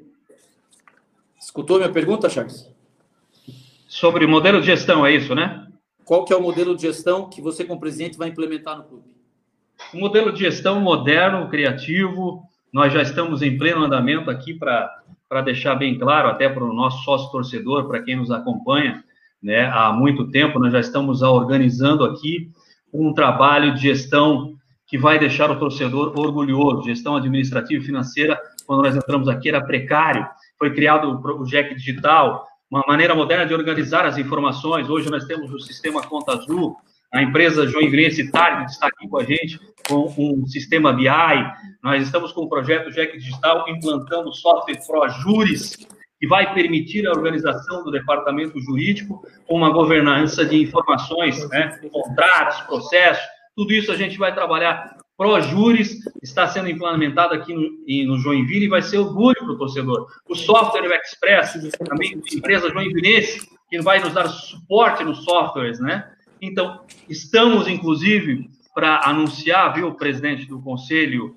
Escutou minha pergunta, Charles? Sobre modelo de gestão, é isso, né? Qual que é o modelo de gestão que você, como presidente, vai implementar no clube? Um modelo de gestão moderno, criativo. Nós já estamos em pleno andamento aqui para deixar bem claro, até para o nosso sócio torcedor, para quem nos acompanha né, há muito tempo, nós já estamos organizando aqui um trabalho de gestão que vai deixar o torcedor orgulhoso. Gestão administrativa e financeira, quando nós entramos aqui, era precário. Foi criado o JEC Digital, uma maneira moderna de organizar as informações. Hoje nós temos o sistema Conta Azul, a empresa Joinvilense Target está aqui com a gente com um sistema BI. Nós estamos com o projeto JEC Digital implantando software ProJuris, que vai permitir a organização do departamento jurídico com uma governança de informações, né, contratos, processos, tudo isso a gente vai trabalhar. ProJuris está sendo implementado aqui no, no Joinville e vai ser orgulho para o torcedor. O software Express, também empresa Joinvilense, que vai nos dar suporte nos softwares, né? Então, estamos, inclusive, para anunciar, viu, presidente do conselho,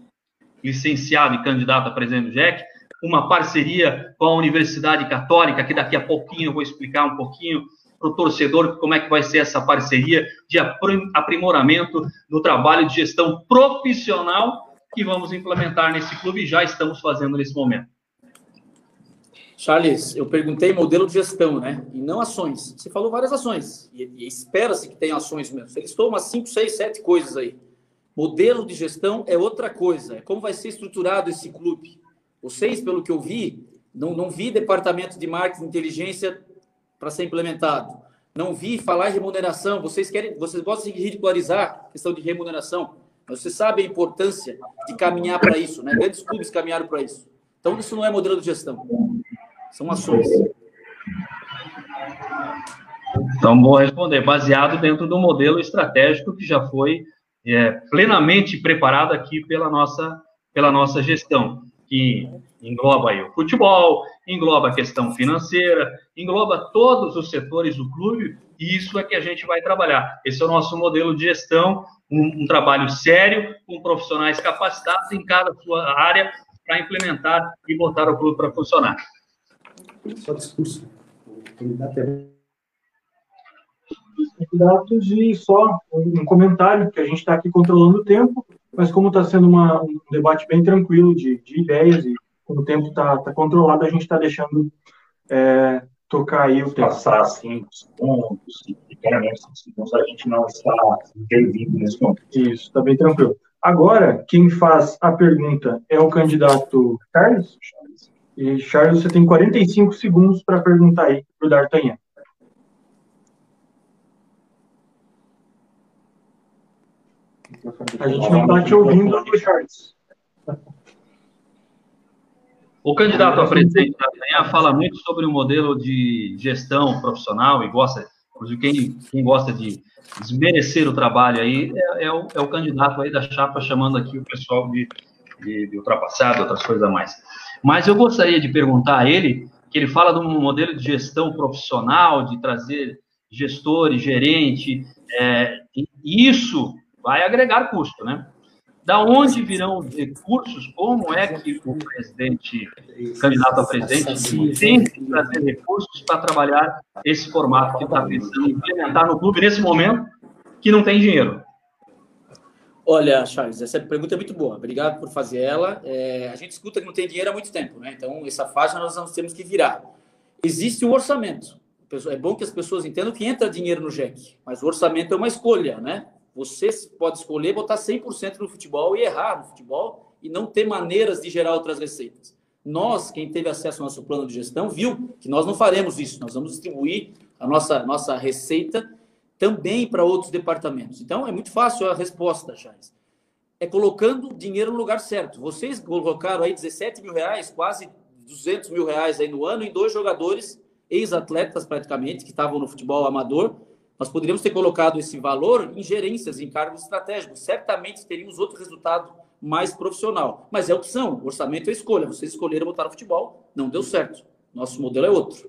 licenciado e candidato a presidente do JEC, uma parceria com a Universidade Católica, que daqui a pouquinho eu vou explicar um pouquinho para o torcedor como é que vai ser essa parceria de aprimoramento do trabalho de gestão profissional que vamos implementar nesse clube e já estamos fazendo nesse momento. Charles, eu perguntei modelo de gestão, né? E não ações. Você falou várias ações. E, e espera-se que tenha ações mesmo. Você listou umas 5, 6, 7 coisas aí. Modelo de gestão é outra coisa. É como vai ser estruturado esse clube. Vocês, pelo que eu vi, não, não vi departamento de marketing inteligência para ser implementado. Não vi falar em remuneração. Vocês querem, vocês gostam de ridicularizar a questão de remuneração. Mas você sabe a importância de caminhar para isso, né? Grandes clubes caminharam para isso. Então isso não é modelo de gestão. São ações. Então vou responder baseado dentro do modelo estratégico que já foi é, plenamente preparado aqui pela nossa pela nossa gestão, que engloba aí o futebol, engloba a questão financeira, engloba todos os setores do clube, e isso é que a gente vai trabalhar. Esse é o nosso modelo de gestão, um, um trabalho sério, com profissionais capacitados em cada sua área para implementar e botar o clube para funcionar. Só discurso. Candidatos e só um comentário, que a gente está aqui controlando o tempo, mas como está sendo uma, um debate bem tranquilo de, de ideias e como o tempo está tá controlado, a gente está deixando é, tocar aí o tempo. Passar 5 segundos, e claramente 5 segundos, a gente não está intervindo nesse momento. Isso, está bem tranquilo. Agora, quem faz a pergunta é o candidato Carlos. E, Charles, você tem 45 segundos para perguntar aí para o D'Artagnan. A gente não está te ouvindo aqui, Charles. O candidato a presidente da D'Artagnan fala muito sobre o modelo de gestão profissional e gosta, inclusive quem, quem gosta de desmerecer o trabalho aí é, é, o, é o candidato aí da chapa chamando aqui o pessoal de, de, de ultrapassado, outras coisas a mais. Mas eu gostaria de perguntar a ele, que ele fala de um modelo de gestão profissional, de trazer gestores, gerente, é, isso vai agregar custo, né? Da onde virão os recursos? Como é que o presidente, candidato a presidente, tem que trazer recursos para trabalhar esse formato que está pensando em implementar no clube nesse momento que não tem dinheiro? Olha, Charles, essa pergunta é muito boa. Obrigado por fazer ela. É, a gente escuta que não tem dinheiro há muito tempo, né? Então, essa fase nós temos que virar. Existe um orçamento. É bom que as pessoas entendam que entra dinheiro no JEC, mas o orçamento é uma escolha, né? Você pode escolher botar 100% no futebol e errar no futebol e não ter maneiras de gerar outras receitas. Nós, quem teve acesso ao nosso plano de gestão, viu que nós não faremos isso. Nós vamos distribuir a nossa, nossa receita também para outros departamentos. Então, é muito fácil a resposta, Charles. É colocando dinheiro no lugar certo. Vocês colocaram aí 17 mil reais, quase 200 mil reais aí no ano, em dois jogadores, ex-atletas praticamente, que estavam no futebol amador. Nós poderíamos ter colocado esse valor em gerências, em cargos estratégicos. Certamente teríamos outro resultado mais profissional. Mas é opção, orçamento é escolha. Vocês escolheram botar no futebol, não deu certo. Nosso modelo é outro.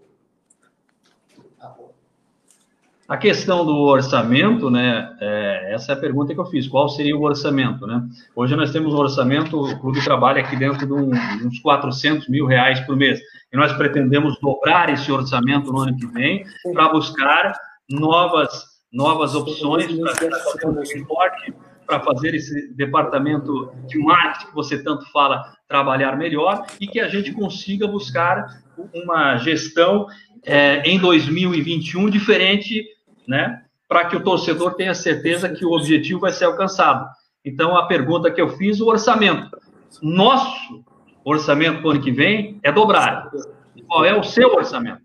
A questão do orçamento, né? É, essa é a pergunta que eu fiz. Qual seria o orçamento, né? Hoje nós temos um orçamento, o clube trabalha aqui dentro de, um, de uns 400 mil reais por mês. E nós pretendemos dobrar esse orçamento no ano que vem para buscar novas, novas opções para fazer um esporte, para fazer esse departamento de marketing que você tanto fala trabalhar melhor e que a gente consiga buscar uma gestão é, em 2021 diferente, né? Para que o torcedor tenha certeza que o objetivo vai ser alcançado. Então, a pergunta que eu fiz, o orçamento. Nosso orçamento para o ano que vem é dobrar. Qual é o seu orçamento?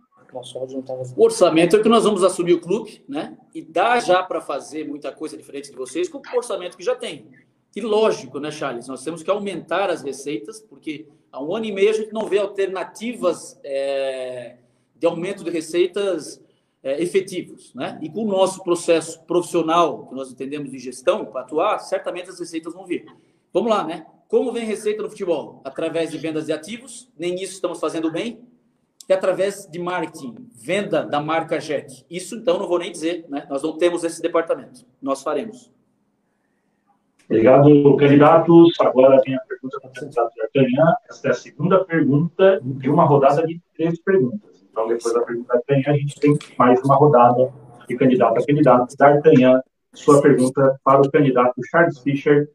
O orçamento é que nós vamos assumir o clube, né? E dá já para fazer muita coisa diferente de vocês com o orçamento que já tem. E lógico, né, Charles? Nós temos que aumentar as receitas, porque há um ano e meio a gente não vê alternativas é, de aumento de receitas é, efetivos. Né? E com o nosso processo profissional, que nós entendemos de gestão, para atuar, certamente as receitas vão vir. Vamos lá, né? Como vem receita no futebol? Através de vendas de ativos, nem isso estamos fazendo bem, e através de marketing, venda da marca JET. Isso, então, não vou nem dizer, né? Nós não temos esse departamento. Nós faremos. Obrigado, candidatos. Agora vem a pergunta para o candidato D'Artagnan. Esta é a segunda pergunta de uma rodada de três perguntas. Então, depois da pergunta D'Artagnan, a gente tem mais uma rodada de candidato a candidato. D'Artagnan, sua pergunta para o candidato Charles Fischer,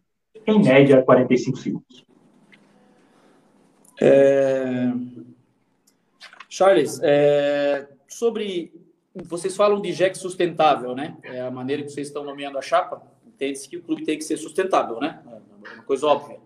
em média, 45 segundos. É... Charles, é... sobre. Vocês falam de JEC sustentável, né? É a maneira que vocês estão nomeando a chapa. Entende-se que o clube tem que ser sustentável, né? É uma coisa óbvia.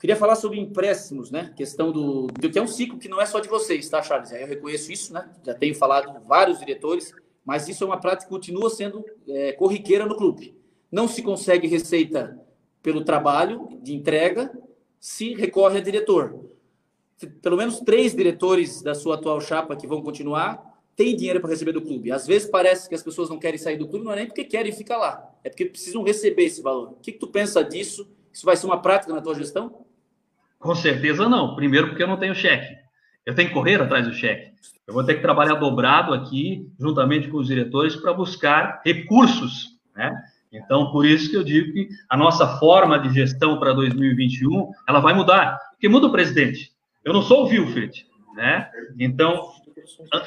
Queria falar sobre empréstimos, né? Questão do, que é um ciclo que não é só de vocês, tá, Charles? Eu reconheço isso, né? Já tenho falado com vários diretores, mas isso é uma prática que continua sendo é, corriqueira no clube. Não se consegue receita pelo trabalho de entrega, se recorre a diretor. Pelo menos três diretores da sua atual chapa que vão continuar têm dinheiro para receber do clube. Às vezes parece que as pessoas não querem sair do clube, não é nem porque querem ficar lá, é porque precisam receber esse valor. O que, que tu pensa disso? Isso vai ser uma prática na tua gestão? Com certeza não. Primeiro, porque eu não tenho cheque. Eu tenho que correr atrás do cheque. Eu vou ter que trabalhar dobrado aqui, juntamente com os diretores, para buscar recursos. Né? Então, por isso que eu digo que a nossa forma de gestão para 2021 ela vai mudar. Porque muda o presidente. Eu não sou o Wilfred. Né? Então,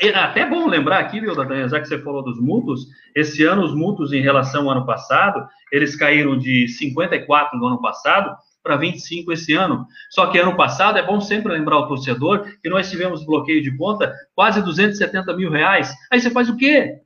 é até bom lembrar aqui, viu, já que você falou dos mútuos, esse ano os mútuos em relação ao ano passado, eles caíram de 54 no ano passado para 25 esse ano. Só que ano passado, é bom sempre lembrar o torcedor que nós tivemos bloqueio de conta quase 270 mil reais. Aí você faz o quê?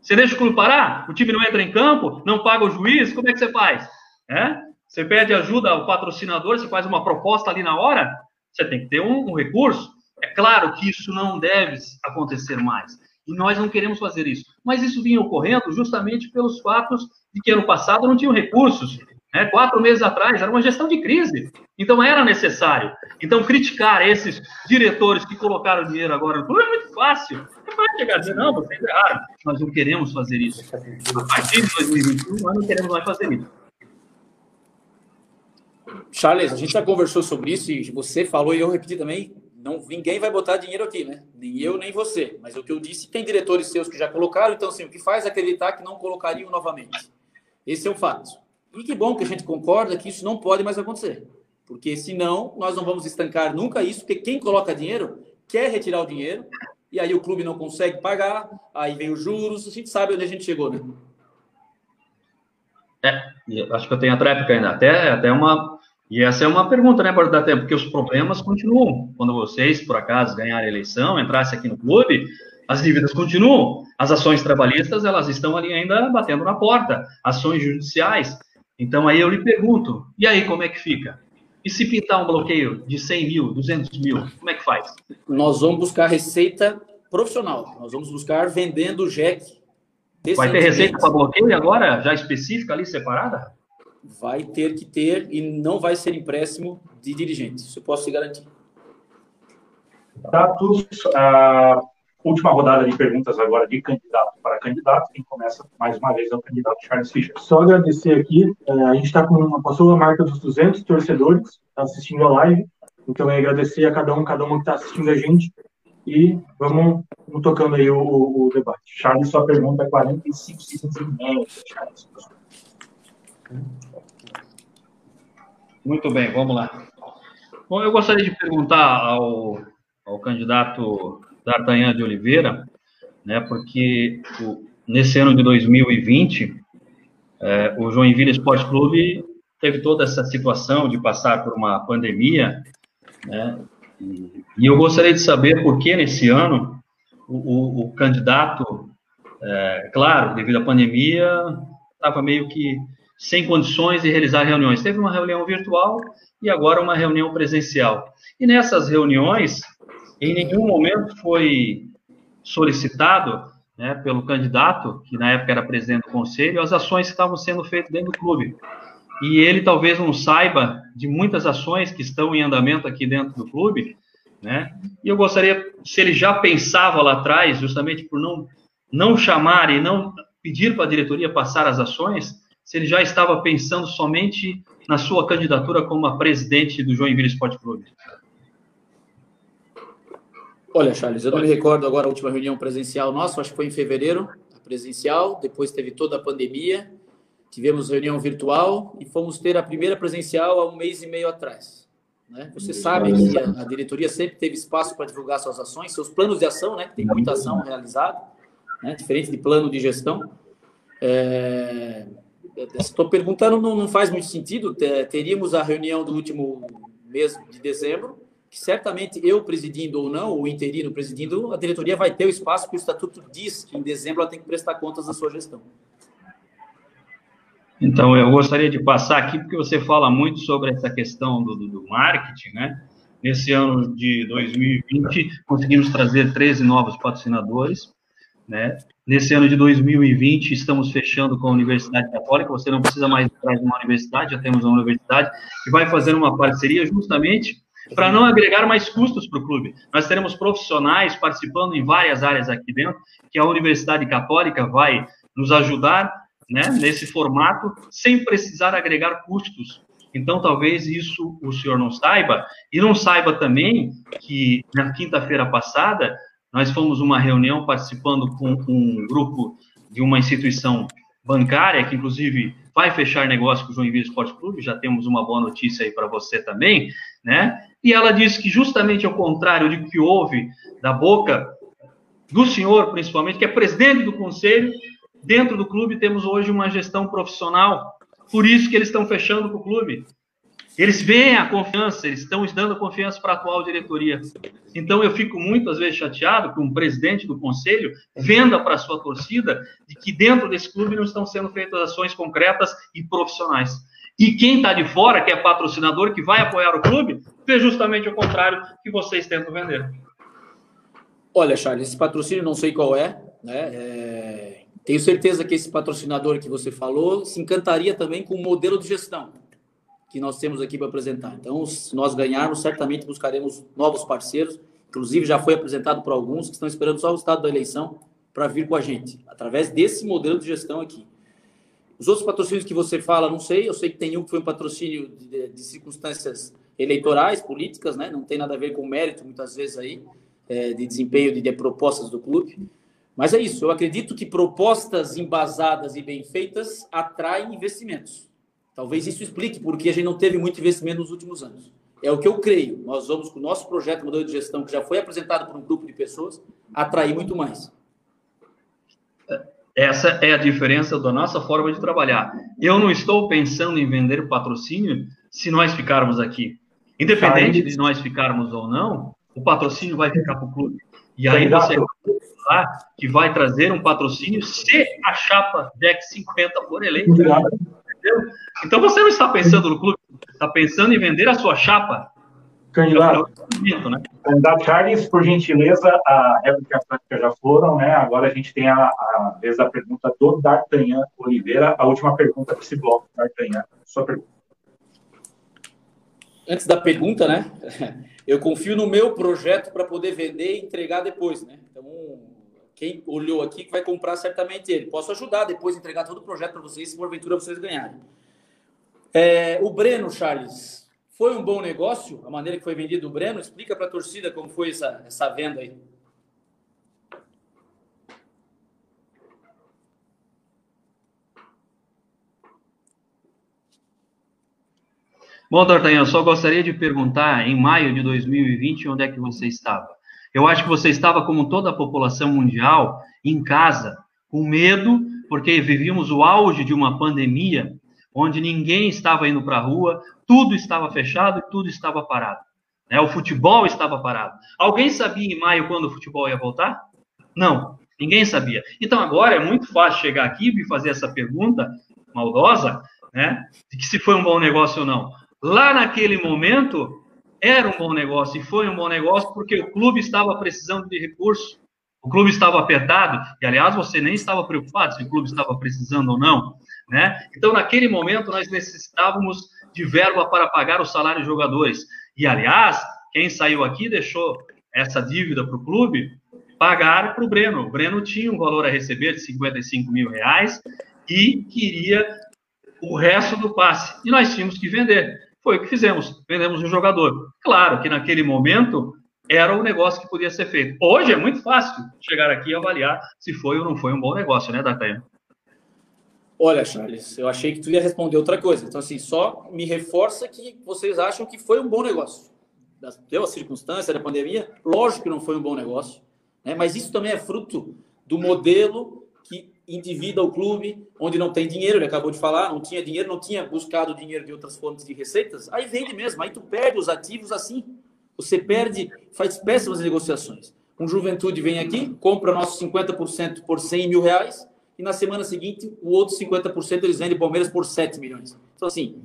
Você deixa o clube parar? O time não entra em campo? Não paga o juiz? Como é que você faz? É? Você pede ajuda ao patrocinador, você faz uma proposta ali na hora? Você tem que ter um, um recurso. É claro que isso não deve acontecer mais. E nós não queremos fazer isso. Mas isso vinha ocorrendo justamente pelos fatos de que ano passado não tinham recursos. Né? Quatro meses atrás era uma gestão de crise. Então era necessário. Então criticar esses diretores que colocaram dinheiro agora no clube é muito fácil. Você pode chegar a dizer, não, vocês erraram. Nós não queremos fazer isso. A partir de 2021, nós não queremos mais fazer isso. Charles, a gente já conversou sobre isso e você falou e eu repeti também não, ninguém vai botar dinheiro aqui, né? Nem eu, nem você. Mas o que eu disse, tem diretores seus que já colocaram, então, assim, o que faz acreditar que não colocariam novamente? Esse é o fato. E que bom que a gente concorda que isso não pode mais acontecer. Porque senão, nós não vamos estancar nunca isso, porque quem coloca dinheiro quer retirar o dinheiro, e aí o clube não consegue pagar, aí vem os juros, a gente sabe onde a gente chegou, né? É, acho que eu tenho a tréplica ainda. Até, até uma e essa é uma pergunta, né, para dar tempo, porque os problemas continuam. Quando vocês, por acaso, ganharem a eleição, entrassem aqui no clube, as dívidas continuam. As ações trabalhistas, elas estão ali ainda batendo na porta. Ações judiciais. Então, aí eu lhe pergunto, e aí, como é que fica? E se pintar um bloqueio de 100 mil, 200 mil, como é que faz? Nós vamos buscar receita profissional. Nós vamos buscar vendendo jeque. Vai ter receita para bloqueio agora, já específica ali, separada? Vai ter que ter e não vai ser empréstimo de dirigente. Isso eu posso te garantir. Dados, a última rodada de perguntas agora de candidato para candidato. Quem começa mais uma vez é o candidato Charles Fischer. Só agradecer aqui, é, a gente está com uma, passou a marca dos 200 torcedores tá assistindo a live. Então, é agradecer a cada um, cada uma que está assistindo a gente. E vamos, vamos tocando aí o, o, debate. Charles, sua pergunta é 45 segundos e meio, Charles. Muito bem, vamos lá. Bom, eu gostaria de perguntar ao, ao candidato D'Artagnan de Oliveira, né, porque o, nesse ano de 2020, é, o Joinville Esporte Clube teve toda essa situação de passar por uma pandemia, né, e, e eu gostaria de saber por que nesse ano o, o, o candidato, é, claro, devido à pandemia, estava meio que sem condições de realizar reuniões. Teve uma reunião virtual e agora uma reunião presencial. E nessas reuniões, em nenhum momento foi solicitado né, pelo candidato, que na época era presidente do conselho, as ações que estavam sendo feitas dentro do clube. E ele talvez não saiba de muitas ações que estão em andamento aqui dentro do clube, né? E eu gostaria, se ele já pensava lá atrás, justamente por não, não chamar e não pedir para a diretoria passar as ações, se ele já estava pensando somente na sua candidatura como a presidente do Joinville Esporte Clube. Olha, Charles, eu não me recordo agora a última reunião presencial nossa, acho que foi em fevereiro, a presencial, depois teve toda a pandemia, tivemos reunião virtual e fomos ter a primeira presencial há um mês e meio atrás. Né? Você sabe que a, a, diretoria sempre teve espaço para divulgar suas ações, seus planos de ação, né? tem muita ação realizada, né? diferente de plano de gestão. É, estou perguntando, não, não faz muito sentido. Teríamos a reunião do último mês de dezembro, que certamente eu presidindo ou não, o interino presidindo, a diretoria vai ter o espaço que o estatuto diz que em dezembro ela tem que prestar contas da sua gestão. Então, eu gostaria de passar aqui, porque você fala muito sobre essa questão do, do marketing, né? Nesse ano de 2020, conseguimos trazer 13 novos patrocinadores, né? Nesse ano de 2020, estamos fechando com a Universidade Católica. Você não precisa mais atrás de uma universidade, já temos uma universidade que vai fazer uma parceria justamente para não agregar mais custos para o clube. Nós teremos profissionais participando em várias áreas aqui dentro, que a Universidade Católica vai nos ajudar né, nesse formato, sem precisar agregar custos. Então, talvez isso o senhor não saiba, e não saiba também que na quinta-feira passada nós fomos uma reunião participando com um grupo de uma instituição bancária, que inclusive vai fechar negócio com o Joinville Esporte Clube, já temos uma boa notícia aí para você também, né? E ela disse que justamente ao contrário de que houve da boca do senhor, principalmente, que é presidente do conselho, dentro do clube temos hoje uma gestão profissional, por isso que eles estão fechando com o clube. Eles veem a confiança, eles estão dando confiança para a atual diretoria. Então eu fico muitas vezes chateado que um presidente do conselho venda para a sua torcida de que dentro desse clube não estão sendo feitas ações concretas e profissionais. E quem está de fora, que é patrocinador, que vai apoiar o clube, vê justamente o contrário que vocês tentam vender. Olha, Charles, esse patrocínio não sei qual é, né? É... Tenho certeza que esse patrocinador que você falou se encantaria também com o modelo de gestão que nós temos aqui para apresentar. Então, se nós ganharmos, certamente buscaremos novos parceiros. Inclusive, já foi apresentado por alguns que estão esperando só o resultado da eleição para vir com a gente, através desse modelo de gestão aqui. Os outros patrocínios que você fala, não sei. Eu sei que tem um que foi um patrocínio de, de circunstâncias eleitorais, políticas, né? Não tem nada a ver com mérito, muitas vezes aí, é, de desempenho de, de propostas do clube. Mas é isso. Eu acredito que propostas embasadas e bem feitas atraem investimentos. Talvez isso explique porque a gente não teve muito investimento nos últimos anos. É o que eu creio. Nós vamos, com o nosso projeto modelo de gestão, que já foi apresentado por um grupo de pessoas, atrair muito mais. Essa é a diferença da nossa forma de trabalhar. Eu não estou pensando em vender patrocínio se nós ficarmos aqui. Independente de nós ficarmos ou não, o patrocínio vai ficar para o clube. E aí você falar que vai trazer um patrocínio se a chapa Jack 50 for eleita. Entendeu? Então você não está pensando no clube, está pensando em vender a sua chapa. Candidato, né? candidato Charles, por gentileza, a réplica e a prática já foram, né? Agora a gente tem a, a vez da pergunta do D'Artagnan Oliveira, a última pergunta desse bloco, D'Artagnan, sua pergunta. Antes da pergunta, né? Eu confio no meu projeto para poder vender e entregar depois, né? Então, quem olhou aqui vai comprar certamente ele. Posso ajudar depois entregar todo o projeto para vocês, se porventura vocês ganharem. É, o Breno, Charles, foi um bom negócio? A maneira que foi vendido o Breno? Explica para a torcida como foi essa, essa venda aí. Bom, D'Artagnan, só gostaria de perguntar, em maio de 2020, onde é que você estava? Eu acho que você estava, como toda a população mundial, em casa, com medo, porque vivíamos o auge de uma pandemia, onde ninguém estava indo para a rua, tudo estava fechado e tudo estava parado. Né? O futebol estava parado. Alguém sabia em maio quando o futebol ia voltar? Não, ninguém sabia. Então agora é muito fácil chegar aqui e fazer essa pergunta maldosa, né, de que se foi um bom negócio ou não. Lá naquele momento, era um bom negócio e foi um bom negócio porque o clube estava precisando de recursos, o clube estava apertado, e aliás, você nem estava preocupado se o clube estava precisando ou não, né? Então, naquele momento, nós necessitávamos de verba para pagar o salário dos jogadores. E, aliás, quem saiu aqui deixou essa dívida para o clube pagar para o Breno. O Breno tinha um valor a receber de 55 mil reais e queria o resto do passe. E nós tínhamos que vender. Foi o que fizemos, vendemos um jogador. Claro que naquele momento era o negócio que podia ser feito. Hoje é muito fácil chegar aqui e avaliar se foi ou não foi um bom negócio, né, D'Artagnan? Olha, Charles, eu achei que tu ia responder outra coisa. Então, assim, só me reforça que vocês acham que foi um bom negócio. Deu a circunstância da pandemia, lógico que não foi um bom negócio, né? mas isso também é fruto do modelo endivida o clube, onde não tem dinheiro, ele acabou de falar, não tinha dinheiro, não tinha buscado dinheiro de outras fontes de receitas, aí vende mesmo, aí tu perde os ativos assim. Você perde, faz péssimas negociações. Um Juventude vem aqui, compra nosso 50% por 100 mil reais, e na semana seguinte, o outro 50% eles vendem Palmeiras por 7 milhões. Então, assim,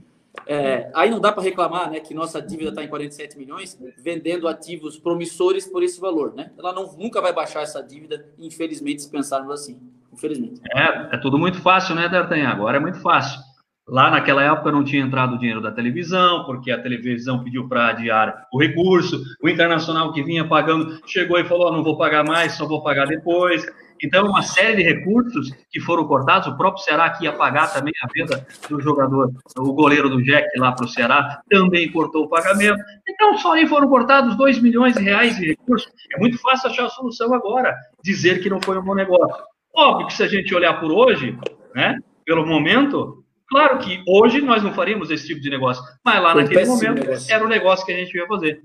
é, aí não dá para reclamar né, que nossa dívida está em 47 milhões, vendendo ativos promissores por esse valor. Né? Ela não, nunca vai baixar essa dívida, infelizmente, se pensarmos assim infelizmente. É, é tudo muito fácil, né, D'Artagnan? Agora é muito fácil. Lá naquela época não tinha entrado o dinheiro da televisão, porque a televisão pediu para adiar o recurso, o internacional que vinha pagando chegou e falou: oh, não vou pagar mais, só vou pagar depois. Então, uma série de recursos que foram cortados, o próprio Ceará que ia pagar também a venda do jogador, o goleiro do Jack lá para o Ceará, também cortou o pagamento. Então, só aí foram cortados 2 milhões de reais de recursos. É muito fácil achar a solução agora, dizer que não foi um bom negócio. Óbvio que se a gente olhar por hoje, né, pelo momento, claro que hoje nós não faríamos esse tipo de negócio, mas lá Foi naquele momento negócio. era o negócio que a gente ia fazer.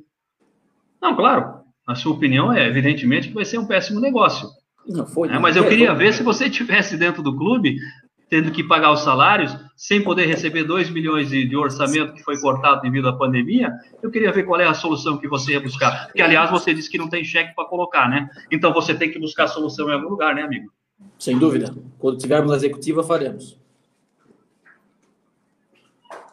Não, claro, a sua opinião é evidentemente que vai ser um péssimo negócio. Não foi. Né? Mas eu queria ver se você tivesse dentro do clube tendo que pagar os salários, sem poder receber 2 milhões de, de, orçamento que foi cortado devido à pandemia, eu queria ver qual é a solução que você ia buscar. Porque, aliás, você disse que não tem cheque para colocar, né? Então você tem que buscar a solução em algum lugar, né, amigo? Sem dúvida. Quando tivermos a executiva, faremos.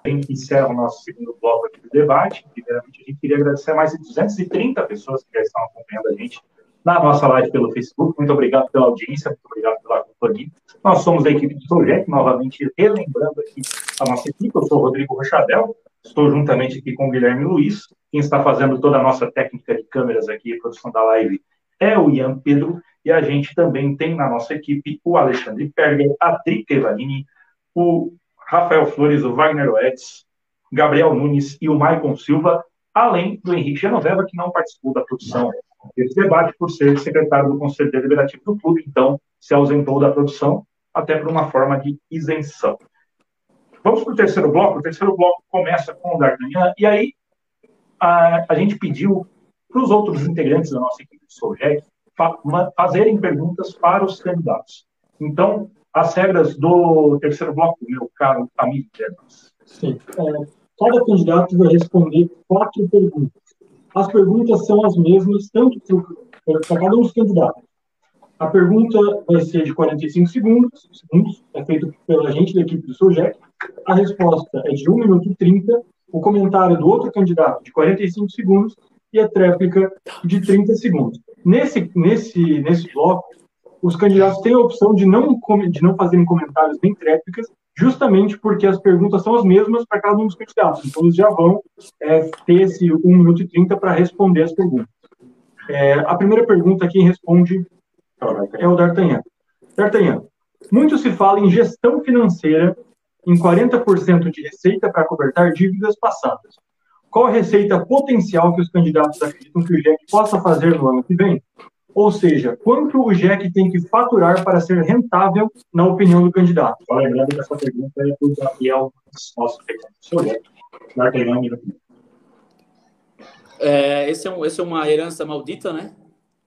Encerra o nosso segundo bloco aqui do debate. Primeiramente, a gente queria agradecer a mais de 230 pessoas que já estão acompanhando a gente na nossa live pelo Facebook. Muito obrigado pela audiência, muito obrigado pela companhia. Nós somos a equipe do projeto, novamente relembrando aqui a nossa equipe. Eu sou o Rodrigo Rochadel, estou juntamente aqui com o Guilherme Luiz. Quem está fazendo toda a nossa técnica de câmeras aqui, a produção da live, é o Ian Pedro. E a gente também tem na nossa equipe o Alexandre Perger, a Drica Evanini, o Rafael Flores, o Wagner Oedes, Gabriel Nunes e o Maicon Silva, além do Henrique Genoveva, que não participou da produção esse debate por ser secretário do Conselho Deliberativo do clube, então se ausentou da produção, até por uma forma de isenção. Vamos para o terceiro bloco. O terceiro bloco começa com o D'Artagnan, e aí a, a gente pediu para os outros integrantes da nossa equipe de Soljec fazerem perguntas para os candidatos. Então, as regras do terceiro bloco, meu caro amigo Sim. É, cada candidato vai responder quatro perguntas as perguntas são as mesmas, tanto para cada um dos candidatos. A pergunta vai ser de 45 segundos, segundos é feito pela gente da equipe do SOJEC. A resposta é de 1 minuto e 30, o comentário do outro candidato de 45 segundos e a tréplica de 30 segundos. Nesse, nesse, nesse bloco, os candidatos têm a opção de não, de não fazerem comentários nem tréplicas, justamente porque as perguntas são as mesmas para cada um dos candidatos. Então, eles já vão é, ter esse 1 minuto e 30 para responder as perguntas. É, a primeira pergunta, quem responde é o D'Artagnan. D'Artagnan, muito se fala em gestão financeira em 40% de receita para cobertar dívidas passadas. Qual a receita potencial que os candidatos acreditam que o GEC possa fazer no ano que vem? Ou seja, quanto o JEC tem que faturar para ser rentável, na opinião do candidato? lembrando que essa pergunta é do Gabriel, nosso secretário é, esse, é um, esse é uma herança maldita, né?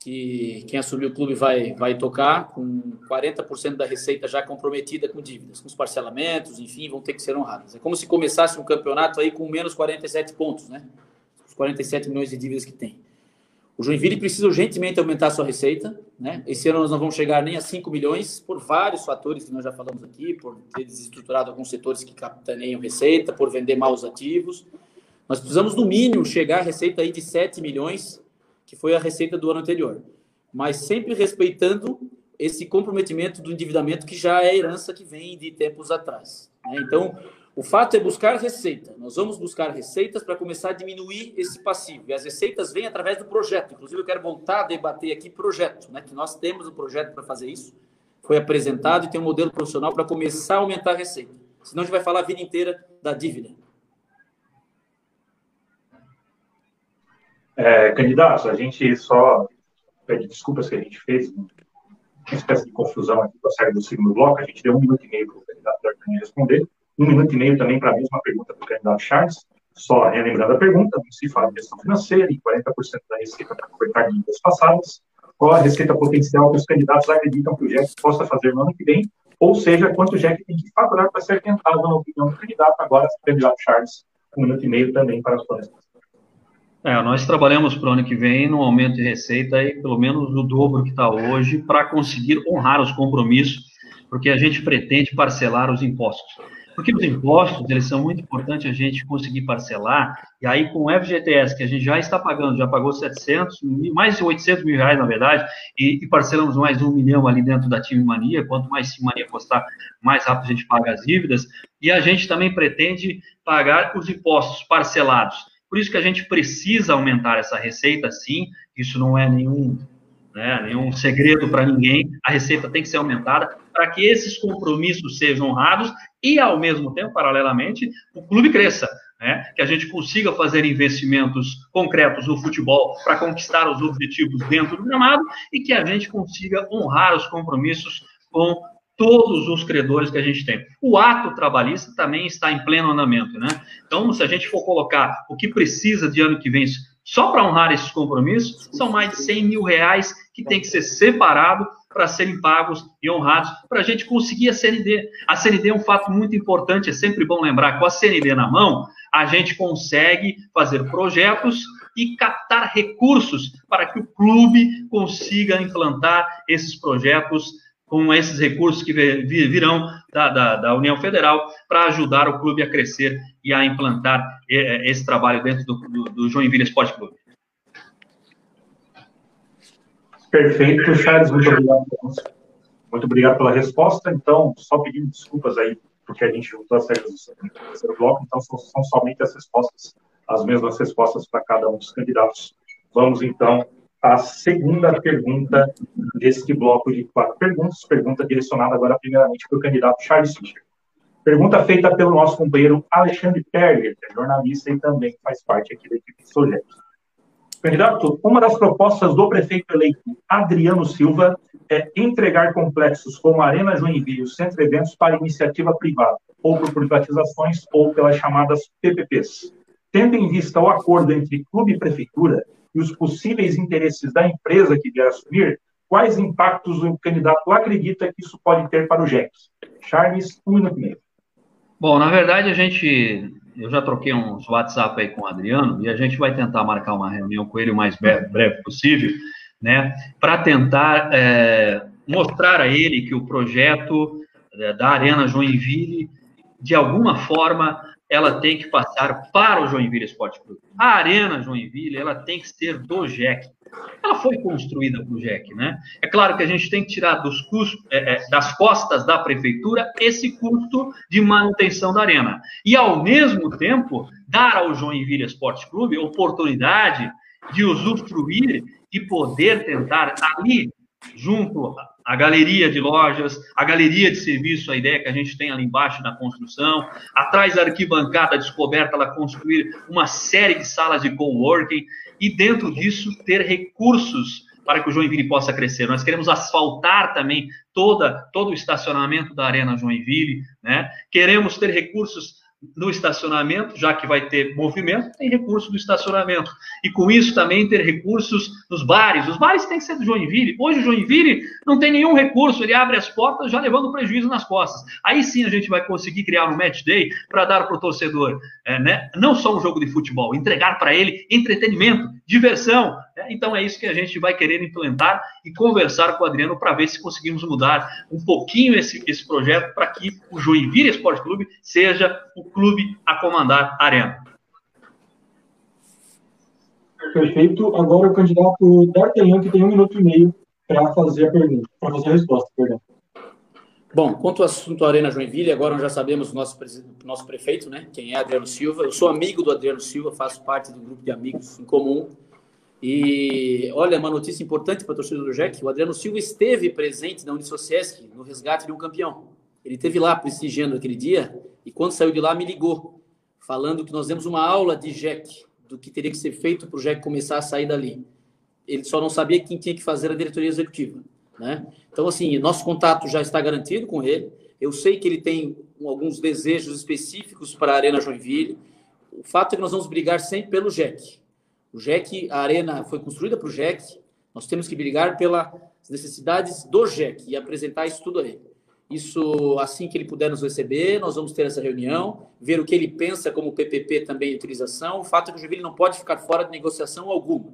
Que quem assumiu o clube vai, vai tocar com 40% da receita já comprometida com dívidas, com os parcelamentos, enfim, vão ter que ser honradas. É como se começasse um campeonato aí com menos 47 pontos, né? Os 47 milhões de dívidas que tem. O Joinville precisa urgentemente aumentar sua receita. Né? Esse ano nós não vamos chegar nem a 5 milhões, por vários fatores que nós já falamos aqui, por ter desestruturado alguns setores que capitaneiam receita, por vender maus ativos. Nós precisamos, no mínimo, chegar à receita aí de 7 milhões, que foi a receita do ano anterior. Mas sempre respeitando esse comprometimento do endividamento que já é herança que vem de tempos atrás. Né? Então, o fato é buscar receita. Nós vamos buscar receitas para começar a diminuir esse passivo. E as receitas vêm através do projeto. Inclusive, eu quero voltar a debater aqui projeto, né? Que nós temos um projeto para fazer isso. Foi apresentado e tem um modelo profissional para começar a aumentar a receita. Senão a gente vai falar a vida inteira da dívida. É, candidatos, a gente só pede desculpas que a gente fez uma espécie de confusão aqui com a série do segundo bloco. A gente deu um minuto e meio para o candidato responder um minuto e meio também para a mesma pergunta do candidato Charles. Só relembrando a pergunta, se fala de gestão financeira e 40% da receita para cobertar dívidas passadas. Qual a receita potencial que os candidatos acreditam que o JEC possa fazer no ano que vem? Ou seja, quanto o JEC tem que faturar para ser tentado, na opinião do candidato. Agora, o candidato Charles, um minuto e meio também para as respostas. É, nós trabalhamos para o ano que vem no aumento de receita aí, pelo menos o dobro que está hoje, para conseguir honrar os compromissos, porque a gente pretende parcelar os impostos. Porque os impostos, eles são muito importantes a gente conseguir parcelar, e aí com o FGTS, que a gente já está pagando, já pagou 700, mais de 800 mil reais, na verdade, e, e parcelamos mais um milhão ali dentro da Time Mania, quanto mais Time Mania custar, mais rápido a gente paga as dívidas, e a gente também pretende pagar os impostos parcelados. Por isso que a gente precisa aumentar essa receita, sim, isso não é nenhum né, nenhum segredo para ninguém, a receita tem que ser aumentada para que esses compromissos sejam honrados e, ao mesmo tempo, paralelamente, o clube cresça, né, que a gente consiga fazer investimentos concretos no futebol para conquistar os objetivos dentro do gramado e que a gente consiga honrar os compromissos com todos os credores que a gente tem. O ato trabalhista também está em pleno andamento, né? Então, se a gente for colocar o que precisa de ano que vem Só para honrar esses compromissos, são mais de 100 mil reais que tem que ser separado para serem pagos e honrados para a gente conseguir a CND. A CND é um fato muito importante, é sempre bom lembrar, com a CND na mão, a gente consegue fazer projetos e captar recursos para que o clube consiga implantar esses projetos com esses recursos que virão da, da, da União Federal para ajudar o clube a crescer e a implantar eh, esse trabalho dentro do, do, do Joinville Esporte Clube. Perfeito, Charles, muito obrigado. Muito obrigado pela resposta. Então, só pedindo desculpas aí, porque a gente juntou as regras do terceiro bloco, então são, são somente as respostas, as mesmas respostas para cada um dos candidatos. Vamos, então, à segunda pergunta deste bloco de quatro perguntas. Pergunta direcionada agora, primeiramente, para o candidato Charles Fischer. Pergunta feita pelo nosso companheiro Alexandre Perger, que é jornalista e também faz parte aqui da equipe Sojet. Candidato, uma das propostas do prefeito eleito Adriano Silva é entregar complexos como a Arena Joinville e o Centro Eventos para iniciativa privada, ou por privatizações ou pelas chamadas PPPs. Tendo em vista o acordo entre clube e prefeitura e os possíveis interesses da empresa que vier assumir, quais impactos o candidato acredita que isso pode ter para o JEC? Charles, um minuto e meio. Bom, na verdade, a gente eu já troquei uns WhatsApp aí com o Adriano e a gente vai tentar marcar uma reunião com ele o mais breve, breve possível, né, para tentar é, mostrar a ele que o projeto é, da Arena Joinville, de alguma forma, ela tem que passar para o Joinville Esporte Clube. A Arena Joinville, ela tem que ser do JEC. Ela foi construída para o JEC, né? É claro que a gente tem que tirar dos custos, é, é, das costas da prefeitura esse custo de manutenção da arena. E, ao mesmo tempo, dar ao Joinville Esporte Clube oportunidade de usufruir e poder tentar ali, junto a galeria de lojas, a galeria de serviço, a ideia que a gente tem ali embaixo na construção, atrás da arquibancada descoberta, ela construir uma série de salas de coworking e dentro disso ter recursos para que o Joinville possa crescer. Nós queremos asfaltar também toda, todo o estacionamento da Arena Joinville, né? Queremos ter recursos no estacionamento, já que vai ter movimento, tem recurso do estacionamento. E com isso também ter recursos nos bares. Os bares têm que ser do Joinville. Hoje o Joinville não tem nenhum recurso, ele abre as portas já levando prejuízo nas costas. Aí sim a gente vai conseguir criar um match day para dar para o torcedor, é, né? não só um jogo de futebol, entregar para ele entretenimento, diversão. Né? Então é isso que a gente vai querer implementar e conversar com o Adriano para ver se conseguimos mudar um pouquinho esse, esse projeto para que o Joinville Esporte Clube seja o clube a comandar a arena. Perfeito. Agora o candidato D'Artagnan, que tem um minuto e meio para fazer a pergunta, para fazer a resposta, perdão. Bom, quanto ao assunto Arena Joinville, agora nós já sabemos o nosso, nosso prefeito, né? Quem é Adriano Silva. Eu sou amigo do Adriano Silva, faço parte do grupo de amigos em comum. E olha, uma notícia importante para a torcida do Jack: o Adriano Silva esteve presente na Unisociesc no resgate de um campeão. Ele esteve lá prestigiando aquele dia e quando saiu de lá me ligou, falando que nós demos uma aula de Jack, do que teria que ser feito para o Jack começar a sair dali. Ele só não sabia quem tinha que fazer a diretoria executiva. Né? Então, assim, nosso contato já está garantido com ele. Eu sei que ele tem alguns desejos específicos para a Arena Joinville. O fato é que nós vamos brigar sempre pelo Jack. O Jack, a arena foi construída para o Jack. Nós temos que brigar pelas necessidades do Jack e apresentar isso tudo a ele. Isso, assim que ele puder nos receber, nós vamos ter essa reunião, ver o que ele pensa como PPP também de utilização. O fato é que o Joinville não pode ficar fora de negociação alguma.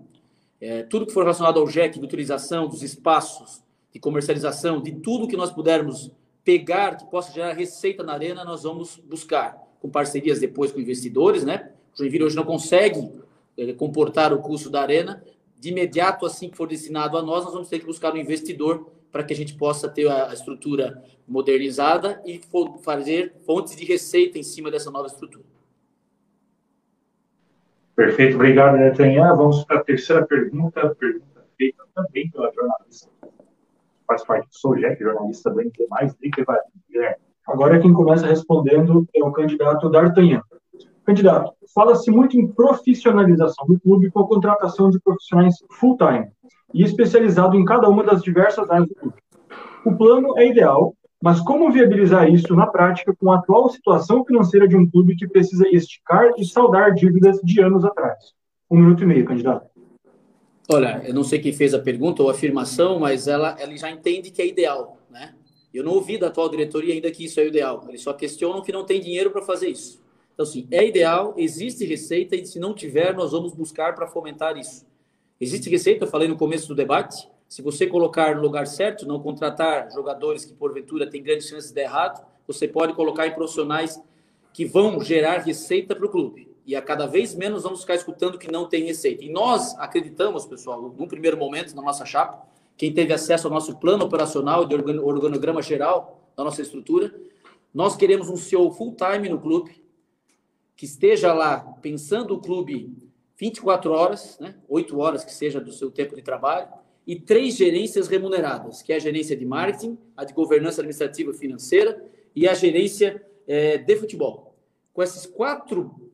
É, tudo que for relacionado ao JEC, de utilização dos espaços, de comercialização, de tudo que nós pudermos pegar que possa gerar receita na arena, nós vamos buscar, com parcerias depois com investidores, né? O Joinville hoje não consegue é, comportar o custo da arena. De imediato, assim que for destinado a nós, nós vamos ter que buscar um investidor para que a gente possa ter a estrutura modernizada e fazer fontes de receita em cima dessa nova estrutura. Perfeito, obrigado, Netanyahu. Vamos para a terceira pergunta, pergunta feita também pela jornalista, faz parte do SOJEC, jornalista do NT+, Guilherme. Agora quem começa respondendo é o candidato D'Artagnan. Candidato, fala-se muito em profissionalização do clube com a contratação de profissionais full-time e especializado em cada uma das diversas áreas do clube. O plano é ideal, mas como viabilizar isso na prática com a atual situação financeira de um clube que precisa esticar e saldar dívidas de anos atrás? Um minuto e meio, candidato. Olha, eu não sei quem fez a pergunta ou a afirmação, mas ela, ela já entende que é ideal, né? Eu não ouvi da atual diretoria ainda que isso é ideal. Eles só questionam que não tem dinheiro para fazer isso. Então, assim, é ideal, existe receita e se não tiver, nós vamos buscar para fomentar isso. Existe receita, eu falei no começo do debate. Se você colocar no lugar certo, não contratar jogadores que porventura têm grandes chances de dar errado, você pode colocar em profissionais que vão gerar receita para o clube e a cada vez menos vamos ficar escutando que não tem receita. E nós acreditamos, pessoal, num primeiro momento, na nossa chapa, quem teve acesso ao nosso plano operacional de organograma geral da nossa estrutura, nós queremos um CEO full-time no clube, que esteja lá pensando o clube 24 horas, né, 8 horas que seja do seu tempo de trabalho, e três gerências remuneradas, que é a gerência de marketing, a de governança administrativa financeira e a gerência é, de futebol. Com esses quatro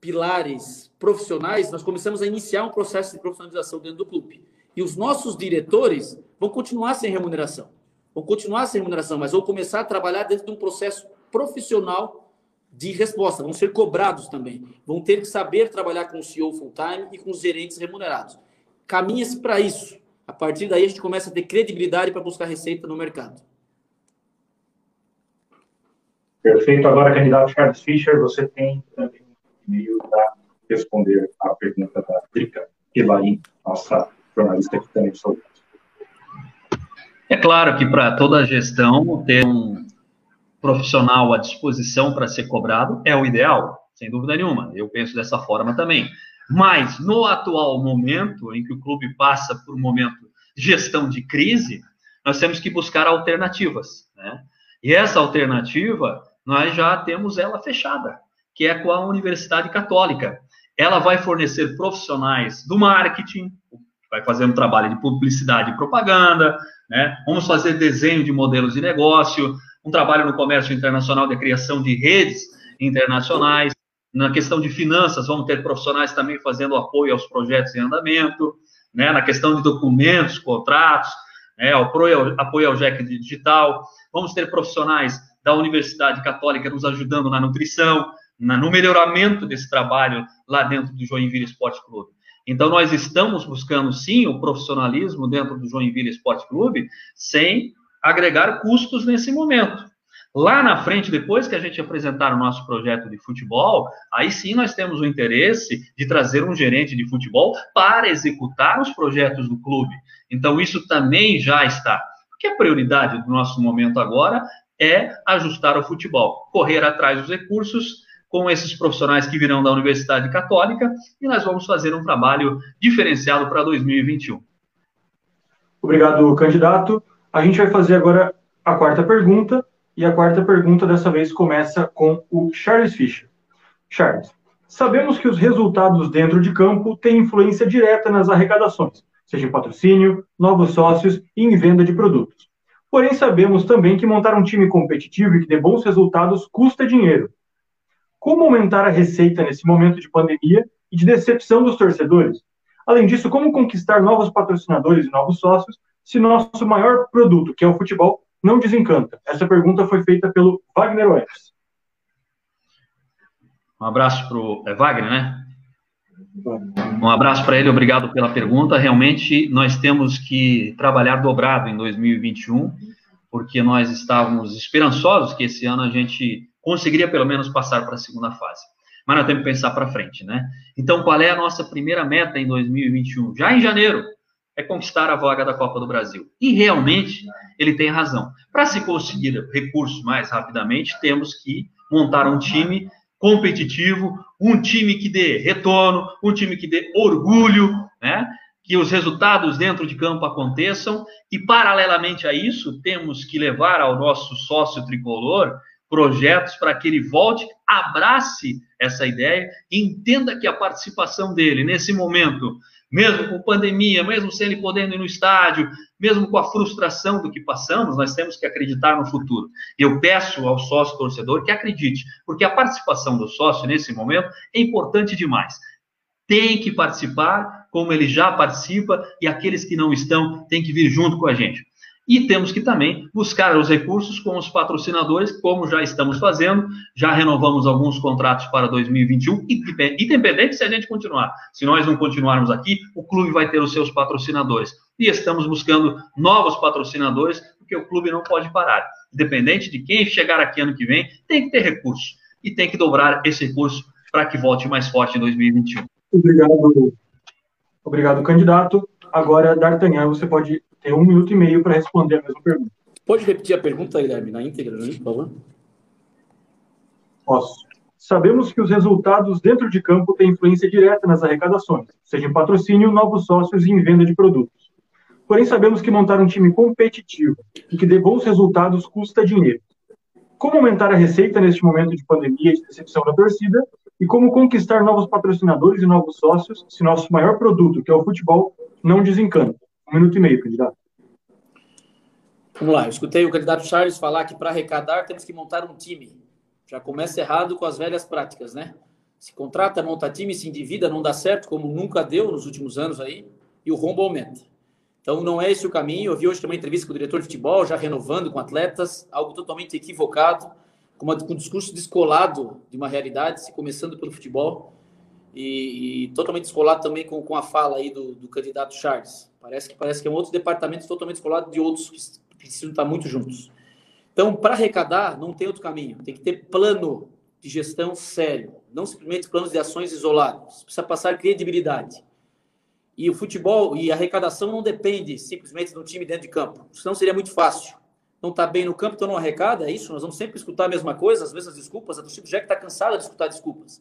pilares profissionais, nós começamos a iniciar um processo de profissionalização dentro do clube. E os nossos diretores vão continuar sem remuneração. Vão continuar sem remuneração, mas vão começar a trabalhar dentro de um processo profissional de resposta. Vão ser cobrados também. Vão ter que saber trabalhar com o CEO full-time e com os gerentes remunerados. Caminha-se para isso. A partir daí, a gente começa a ter credibilidade para buscar receita no mercado. Perfeito. Agora, candidato Charles Fischer, você tem também e-mail para responder a pergunta da Drica Elaim, nossa jornalista que também sou. É claro que para toda a gestão, ter um profissional à disposição para ser cobrado é o ideal, sem dúvida nenhuma. Eu penso dessa forma também. Mas, no atual momento, em que o clube passa por um momento de gestão de crise, nós temos que buscar alternativas. Né? E essa alternativa, nós já temos ela fechada que é com a Universidade Católica. Ela vai fornecer profissionais do marketing, vai fazer um trabalho de publicidade e propaganda, né? Vamos fazer desenho de modelos de negócio, um trabalho no comércio internacional de criação de redes internacionais. Na questão de finanças, vamos ter profissionais também fazendo apoio aos projetos em andamento, né? Na questão de documentos, contratos, né? apoio, ao JEC digital. Vamos ter profissionais da Universidade Católica nos ajudando na nutrição, no melhoramento desse trabalho lá dentro do Joinville Esporte Clube. Então, nós estamos buscando, sim, o profissionalismo dentro do Joinville Esporte Clube, sem agregar custos nesse momento. Lá na frente, depois que a gente apresentar o nosso projeto de futebol, aí sim nós temos o interesse de trazer um gerente de futebol para executar os projetos do clube. Então, isso também já está. Porque a prioridade do nosso momento agora é ajustar o futebol, correr atrás dos recursos com esses profissionais que virão da Universidade Católica e nós vamos fazer um trabalho diferenciado para 2021. Obrigado, candidato. A gente vai fazer agora a quarta pergunta e a quarta pergunta dessa vez começa com o Charles Fischer. Charles, sabemos que os resultados dentro de campo têm influência direta nas arrecadações, seja em patrocínio, novos sócios e em venda de produtos. Porém, sabemos também que montar um time competitivo e que dê bons resultados custa dinheiro como aumentar a receita nesse momento de pandemia e de decepção dos torcedores? Além disso, como conquistar novos patrocinadores e novos sócios se nosso maior produto, que é o futebol, não desencanta? Essa pergunta foi feita pelo Wagner Oeves. Um abraço para o é Wagner, né? Um abraço para ele, obrigado pela pergunta. Realmente, nós temos que trabalhar dobrado em 2021, porque nós estávamos esperançosos que esse ano a gente conseguiria pelo menos passar para a segunda fase. Mas nós temos que pensar para frente, né? Então, qual é a nossa primeira meta em 2021? Já em janeiro, é conquistar a vaga da Copa do Brasil. E realmente ele tem razão. Para se conseguir recursos mais rapidamente, temos que montar um time competitivo, um time que dê retorno, um time que dê orgulho, né? Que os resultados dentro de campo aconteçam e paralelamente a isso, temos que levar ao nosso sócio tricolor projetos para que ele volte, abrace essa ideia, entenda que a participação dele nesse momento, mesmo com pandemia, mesmo sem ele podendo ir no estádio, mesmo com a frustração do que passamos, nós temos que acreditar no futuro. Eu peço ao sócio torcedor que acredite, porque a participação do sócio nesse momento é importante demais. Tem que participar como ele já participa e aqueles que não estão têm que vir junto com a gente. E temos que também buscar os recursos com os patrocinadores, como já estamos fazendo, já renovamos alguns contratos para 2021, independente se a gente continuar. Se nós não continuarmos aqui, o clube vai ter os seus patrocinadores. E estamos buscando novos patrocinadores, porque o clube não pode parar. Independente de quem chegar aqui ano que vem, tem que ter recurso. E tem que dobrar esse recurso para que volte mais forte em 2021. Obrigado, obrigado candidato. Agora, D'Artagnan, você pode ter um minuto e meio para responder a mesma pergunta. Pode repetir a pergunta, Guilherme, na íntegra, né, por favor? Posso. Sabemos que os resultados dentro de campo têm influência direta nas arrecadações, seja em patrocínio, novos sócios e em venda de produtos. Porém, sabemos que montar um time competitivo e que dê bons resultados custa dinheiro. Como aumentar a receita neste momento de pandemia e de decepção da torcida? E como conquistar novos patrocinadores e novos sócios se nosso maior produto, que é o futebol, não desencanta? Um minuto e meio, candidato. Vamos lá, eu escutei o candidato Charles falar que para arrecadar temos que montar um time. Já começa errado com as velhas práticas, né? Se contrata, monta time, se endivida, não dá certo, como nunca deu nos últimos anos aí, e o rombo aumenta. Então não é esse o caminho. Eu vi hoje também entrevista com o diretor de futebol, já renovando com atletas, algo totalmente equivocado, com, uma, com um discurso descolado de uma realidade, se começando pelo futebol e, e, totalmente descolado também com, com a fala aí do, do, candidato Charles. Parece que parece que é um outro departamento totalmente descolado de outros que precisam estar muito juntos. Então, para arrecadar, não tem outro caminho. Tem que ter plano de gestão sério, não simplesmente planos de ações isolados. Precisa passar credibilidade. E o futebol e a arrecadação não depende simplesmente do time dentro de campo. Senão seria muito fácil. Não está bem no campo, então não arrecada, é isso? Nós vamos sempre escutar a mesma coisa, as mesmas desculpas. A torcida já que está cansada de escutar desculpas.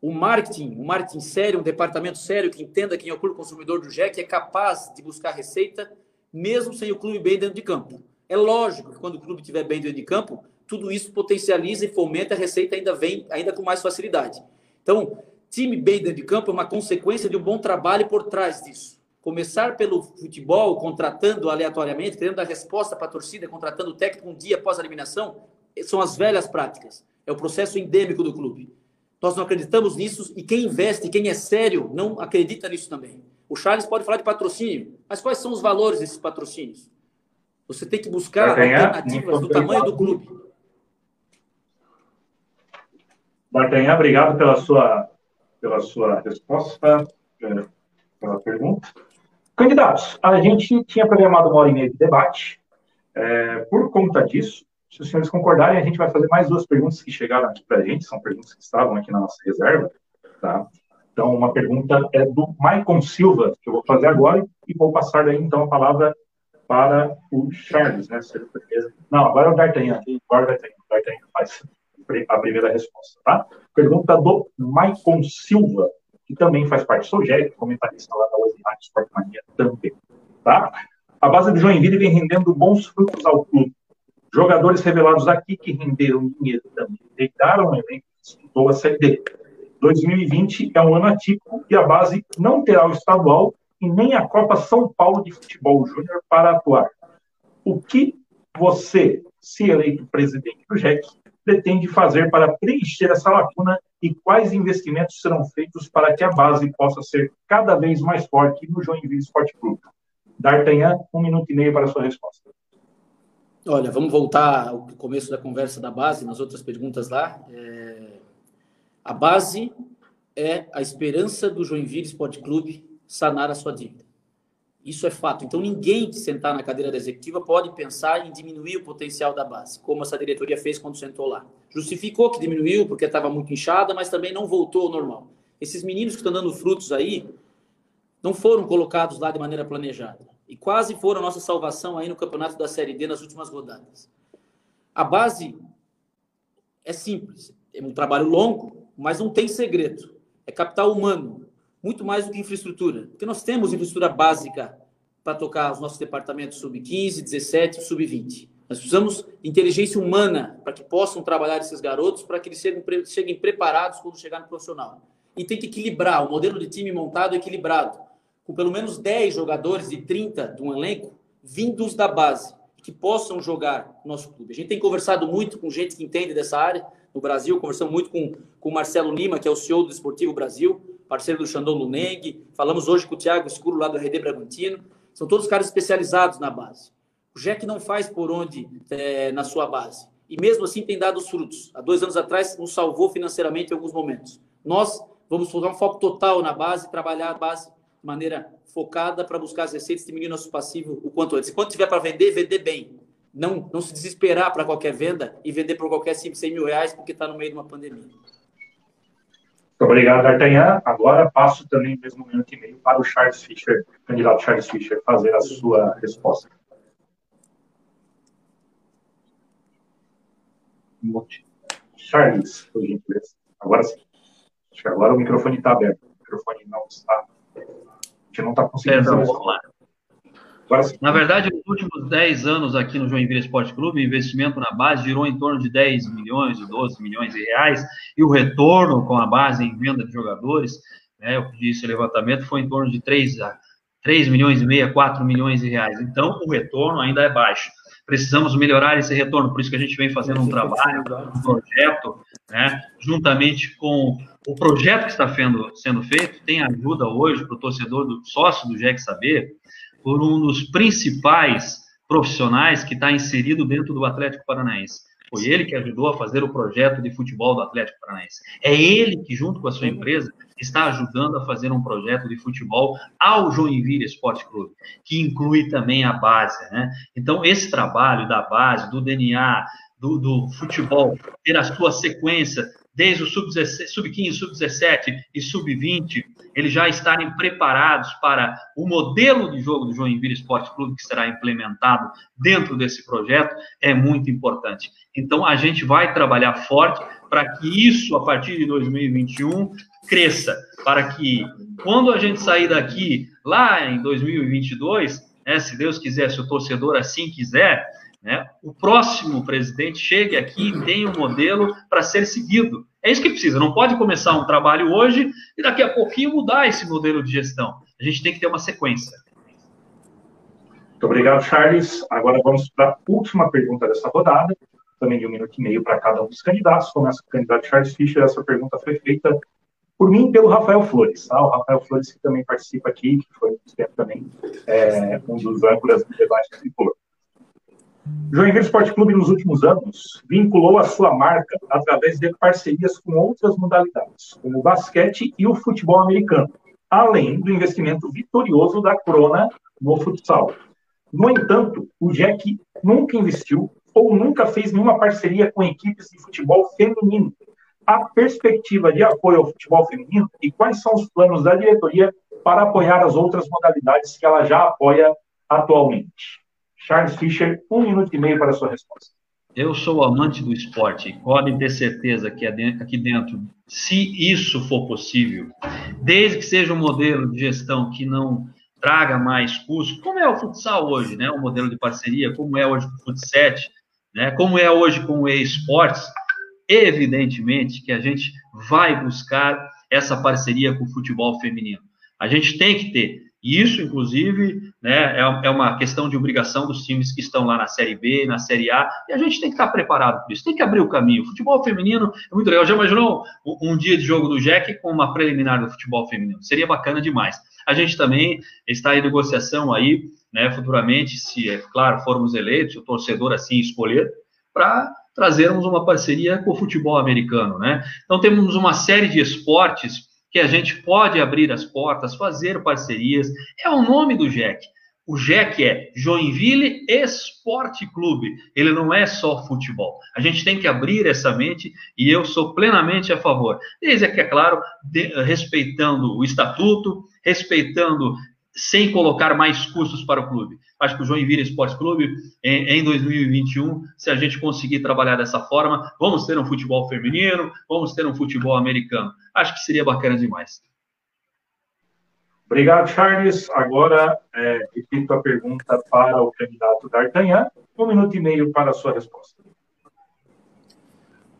O marketing, um marketing sério, um departamento sério que entenda quem é o clube consumidor do Jack é capaz de buscar receita mesmo sem o clube bem dentro de campo. É lógico que quando o clube estiver bem dentro de campo, tudo isso potencializa e fomenta a receita ainda vem ainda com mais facilidade. Então, time bem dentro de campo é uma consequência de um bom trabalho por trás disso. Começar pelo futebol, contratando aleatoriamente, querendo dar resposta para a torcida, contratando o técnico um dia após a eliminação, são as velhas práticas. É o processo endêmico do clube. Nós não acreditamos nisso e quem investe, quem é sério, não acredita nisso também. O Charles pode falar de patrocínio, mas quais são os valores desses patrocínios? Você tem que buscar alternativas do tamanho do clube. D'Artagnan, obrigado pela sua, pela sua resposta, é, pela pergunta. Candidatos, a gente tinha programado uma hora e meia de debate. É, por conta disso, se os senhores concordarem, a gente vai fazer mais duas perguntas que chegaram aqui para a gente, são perguntas que estavam aqui na nossa reserva. Tá? Então, uma pergunta é do Maicon Silva, que eu vou fazer agora, e vou passar daí, então, a palavra para o Charles, né? Não, agora é o D'Artagnan, agora D'Artagnan, o D'Artagnan faz a primeira resposta, tá? Pergunta do Maicon Silva, que também faz parte do Sogério, comentarista lá da Web Rádio Sport Mania também, tá? A base do Joinville vem rendendo bons frutos ao clube. Jogadores revelados aqui que renderam dinheiro também deitaram o elenco disputou a Série D. 2020 é um ano atípico e a base não terá o estadual e nem a Copa São Paulo de Futebol Júnior para atuar. O que você, se eleito presidente do JEC, pretende fazer para preencher essa lacuna e quais investimentos serão feitos para que a base possa ser cada vez mais forte no Joinville Esporte Clube? D'Artagnan, um minuto e meio para a sua resposta. Olha, vamos voltar ao começo da conversa da base, nas outras perguntas lá. É... A base é a esperança do Joinville Esporte Clube sanar a sua dívida. Isso é fato. Então, ninguém que sentar na cadeira da executiva pode pensar em diminuir o potencial da base, como essa diretoria fez quando sentou lá. Justificou que diminuiu porque estava muito inchada, mas também não voltou ao normal. Esses meninos que estão dando frutos aí não foram colocados lá de maneira planejada e quase foram a nossa salvação aí no campeonato da Série D nas últimas rodadas. A base é simples, é um trabalho longo, mas não tem segredo. É capital humano, muito mais do que infraestrutura. Porque nós temos infraestrutura básica para tocar os nossos departamentos sub-15, 17 sub-20. Nós precisamos de inteligência humana para que possam trabalhar esses garotos, para que eles cheguem, cheguem preparados quando chegar no profissional. E tem que equilibrar, o modelo de time montado é equilibrado com pelo menos 10 jogadores de 30 de um elenco vindos da base, que possam jogar no nosso clube. A gente tem conversado muito com gente que entende dessa área no Brasil, conversamos muito com, com o Marcelo Lima, que é o CEO do Esportivo Brasil, parceiro do Xandão Luneng, falamos hoje com o Thiago Escuro lá do RD Bragantino, são todos caras especializados na base. O Jack não faz por onde é, na sua base. E mesmo assim tem dado os frutos. Há dois anos atrás nos salvou financeiramente em alguns momentos. Nós vamos colocar um foco total na base, trabalhar a base de maneira focada para buscar as receitas, diminuir nosso passivo o quanto antes. E quando tiver para vender, vender bem. Não, não se desesperar para qualquer venda e vender por qualquer 5, 100 mil reais porque está no meio de uma pandemia. Muito obrigado, D'Artagnan. Agora passo também o mesmo minuto e meio para o Charles Fischer, candidato Charles Fischer, fazer a sua resposta. Charles, por gentileza. Agora sim. Acho que agora o microfone está aberto. O microfone não está. Gente não está conseguindo. Vamos lá. Na verdade, nos últimos 10 anos aqui no Joinville Esporte Clube, o investimento na base girou em torno de 10 milhões, 12 milhões de reais, e o retorno com a base em venda de jogadores, né, eu disse o levantamento, foi em torno de 3, 3 milhões e meio, 4 milhões de reais. Então, o retorno ainda é baixo. Precisamos melhorar esse retorno, por isso que a gente vem fazendo um trabalho, um projeto, né, juntamente com o projeto que está sendo, sendo feito, tem ajuda hoje para o torcedor, do sócio do JEC saber, por um dos principais profissionais que está inserido dentro do Atlético Paranaense. Foi ele que ajudou a fazer o projeto de futebol do Atlético Paranaense. É ele que, junto com a sua empresa, está ajudando a fazer um projeto de futebol ao Joinville Esporte Clube, que inclui também a base. Né? Então, esse trabalho da base, do DNA, do, do futebol, ter a sua sequência desde o sub-15, sub sub-17 e sub-20, eles já estarem preparados para o modelo de jogo do Joinville Esporte Clube que será implementado dentro desse projeto, é muito importante. Então, a gente vai trabalhar forte para que isso, a partir de 2021, cresça, para que quando a gente sair daqui, lá em 2022, né, se Deus quiser, se o torcedor assim quiser, né, o próximo presidente chegue aqui e tenha um modelo para ser seguido. É isso que precisa. Não pode começar um trabalho hoje e daqui a pouquinho mudar esse modelo de gestão. A gente tem que ter uma sequência. Muito obrigado, Charles. Agora vamos para a última pergunta dessa rodada, também de um minuto e meio para cada um dos candidatos. Começa com o candidato Charles Fischer. Essa pergunta foi feita por mim e pelo Rafael Flores. Tá? O Rafael Flores, que também participa aqui, que foi também é, um dos âncoras do debate tricolor. Joinville Esporte Clube, nos últimos anos, vinculou a sua marca através de parcerias com outras modalidades, como o basquete e o futebol americano, além do investimento vitorioso da Corona no futsal. No entanto, o Jack nunca investiu ou nunca fez nenhuma parceria com equipes de futebol feminino. A perspectiva de apoio ao futebol feminino e quais são os planos da diretoria para apoiar as outras modalidades que ela já apoia atualmente? Charles Fischer, um minuto e meio para a sua resposta. Eu sou amante do esporte. Podem ter certeza que aqui dentro, se isso for possível, desde que seja um modelo de gestão que não traga mais custos, como é o futsal hoje, né? O modelo de parceria, como é hoje com o futset, né? Como é hoje com o e-sports, evidentemente que a gente vai buscar essa parceria com o futebol feminino. A gente tem que ter. E isso, inclusive, né, é, é, uma questão de obrigação dos times que estão lá na Série B, na Série A, e a gente tem que estar preparado para isso, tem que abrir o caminho. O futebol feminino é muito legal. Já imaginou um, dia de jogo do Jack com uma preliminar do futebol feminino? Seria bacana demais. A gente também está em negociação aí, né, futuramente, se, é claro, formos eleitos, o torcedor assim escolher, para trazermos uma parceria com o futebol americano, né? Então temos uma série de esportes que a gente pode abrir as portas, fazer parcerias. É o nome do JEC. O JEC é Joinville Esporte Clube. Ele não é só futebol. A gente tem que abrir essa mente e eu sou plenamente a favor. Desde que, é claro, de, respeitando o estatuto, respeitando sem colocar mais custos para o clube. Acho que o Joinville Esporte Clube, em, em 2021, se a gente conseguir trabalhar dessa forma, vamos ter um futebol feminino, vamos ter um futebol americano. Acho que seria bacana demais. Obrigado, Charles. Agora, é, repito a pergunta para o candidato D'Artagnan. Um minuto e meio para a sua resposta.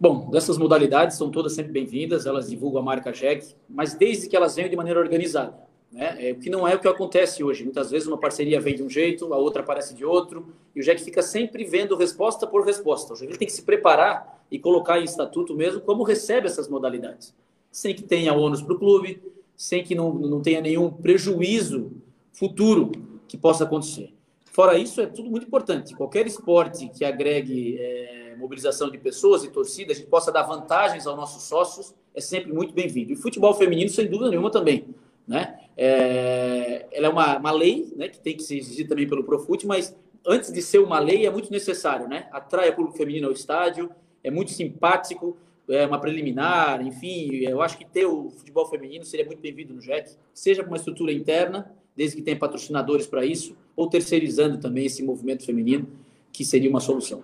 Bom, dessas modalidades são todas sempre bem-vindas, elas divulgam a marca JEC, mas desde que elas venham de maneira organizada. Né? É, o que não é o que acontece hoje. Muitas vezes uma parceria vem de um jeito, a outra aparece de outro, e o JEC fica sempre vendo resposta por resposta. O JEC tem que se preparar e colocar em estatuto mesmo como recebe essas modalidades, sem que tenha ônus para o clube, sem que não, não tenha nenhum prejuízo futuro que possa acontecer. Fora isso, é tudo muito importante. Qualquer esporte que agregue é, mobilização de pessoas e torcida, a gente possa dar vantagens aos nossos sócios, é sempre muito bem-vindo. E futebol feminino, sem dúvida nenhuma, também. Né? É, ela é uma, uma lei né, que tem que ser exigida também pelo Profut, mas antes de ser uma lei, é muito necessário. Né? Atrai o público feminino ao estádio, é muito simpático, é uma preliminar, enfim, eu acho que ter o futebol feminino seria muito bem-vindo no JEC, seja com uma estrutura interna, desde que tenha patrocinadores para isso, ou terceirizando também esse movimento feminino, que seria uma solução.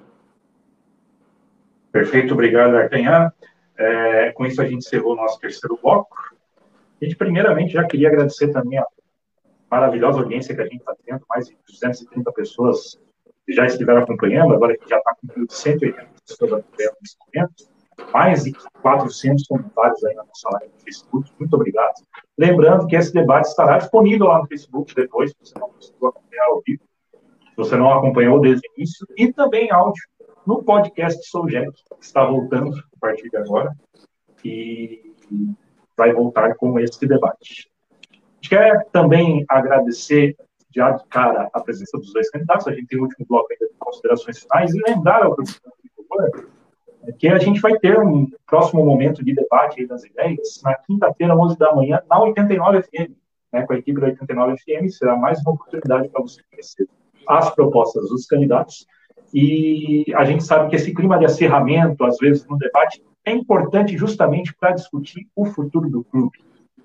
Perfeito, obrigado, Arcanhã. É, com isso, a gente encerrou o nosso terceiro bloco. A gente, primeiramente, já queria agradecer também a maravilhosa audiência que a gente está tendo, mais de 230 pessoas que já estiveram acompanhando, agora que já está com 180 pessoas acompanhando nesse momento mais de 400 comentários aí na nossa live no Facebook. Muito obrigado. Lembrando que esse debate estará disponível lá no Facebook depois, se você não conseguiu acompanhar ao vivo, se você não acompanhou desde o início, e também áudio no podcast Sou Jack, que está voltando a partir de agora, e vai voltar com esse debate. A gente quer também agradecer já de cara a presença dos dois candidatos, a gente tem o último bloco ainda de considerações finais, e lembrar ao presidente que a gente vai ter um próximo momento de debate das ideias na quinta-feira, 11 da manhã, na 89 FM, né, com a equipe da 89 FM, será mais uma oportunidade para você conhecer as propostas dos candidatos. E a gente sabe que esse clima de acerramento, às vezes, no debate, é importante justamente para discutir o futuro do clube.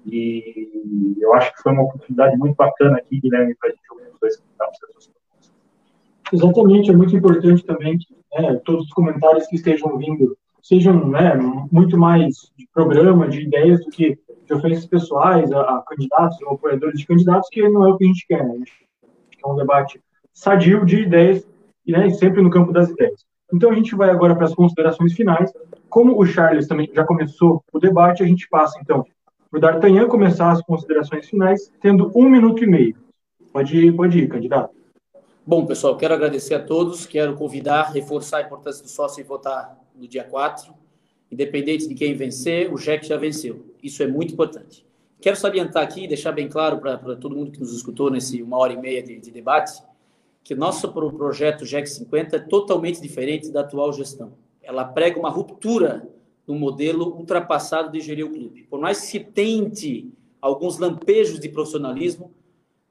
E eu acho que foi uma oportunidade muito bacana aqui, Guilherme, para a gente ouvir os dois candidatos. Exatamente, é muito importante também que né, todos os comentários que estejam vindo sejam né, muito mais de programa, de ideias, do que de ofensas pessoais a, a candidatos ou apoiadores de candidatos, que não é o que a gente quer. Né? A gente quer um debate sadio de ideias e né, sempre no campo das ideias. Então a gente vai agora para as considerações finais. Como o Charles também já começou o debate, a gente passa então para o D'Artagnan começar as considerações finais, tendo um minuto e meio. Pode ir, pode ir, candidato. Bom, pessoal, quero agradecer a todos, quero convidar, reforçar a importância do sócio em votar no dia 4. Independente de quem vencer, o JEC já venceu. Isso é muito importante. Quero salientar aqui, deixar bem claro para todo mundo que nos escutou nesse uma hora e meia de, de debate, que nosso projeto JEC 50 é totalmente diferente da atual gestão. Ela prega uma ruptura no modelo ultrapassado de gerir o clube. Por mais que se tente alguns lampejos de profissionalismo,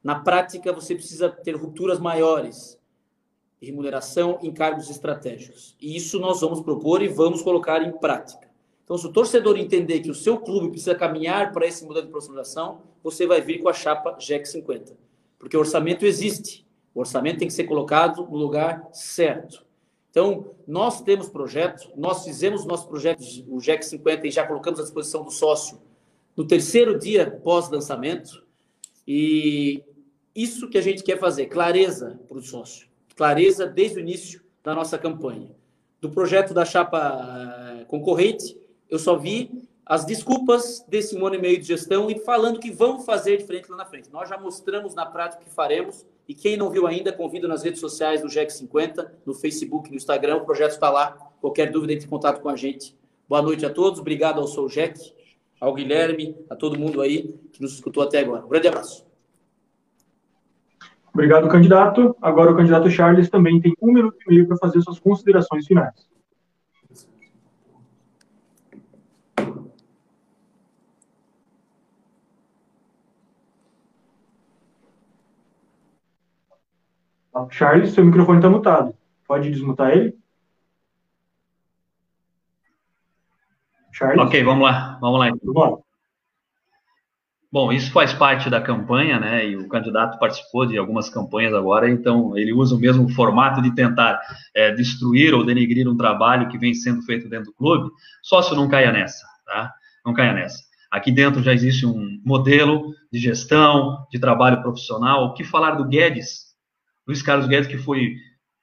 na prática, você precisa ter rupturas maiores de remuneração em cargos estratégicos. E isso nós vamos propor e vamos colocar em prática. Então, se o torcedor entender que o seu clube precisa caminhar para esse modelo de profissionalização, você vai vir com a chapa GEC 50. Porque o orçamento existe. O orçamento tem que ser colocado no lugar certo. Então, nós temos projeto, nós fizemos nosso projeto, o GEC 50, e já colocamos à disposição do sócio no terceiro dia pós-lançamento. E isso que a gente quer fazer, clareza para o sócio, clareza desde o início da nossa campanha. Do projeto da chapa eh, concorrente, eu só vi as desculpas desse ano e meio de gestão e falando que vamos fazer diferente lá na frente. Nós já mostramos na prática o que faremos e quem não viu ainda, convido nas redes sociais do GEC 50, no Facebook, no Instagram, o projeto está lá. Qualquer dúvida, entre em contato com a gente. Boa noite a todos, obrigado ao Sou GEC, ao Guilherme, a todo mundo aí que nos escutou até agora. Um grande abraço. Obrigado, candidato. Agora o candidato Charles também tem um minuto e meio para fazer suas considerações finais. Charles, seu microfone está mutado. Pode desmutar ele? Charles? Ok, vamos lá. Vamos lá. Então. Vamos lá. Bom, isso faz parte da campanha, né? E o candidato participou de algumas campanhas agora, então ele usa o mesmo formato de tentar é, destruir ou denegrir um trabalho que vem sendo feito dentro do clube. Sócio não caia nessa, tá? Não caia nessa. Aqui dentro já existe um modelo de gestão, de trabalho profissional. O que falar do Guedes? Luiz Carlos Guedes, que foi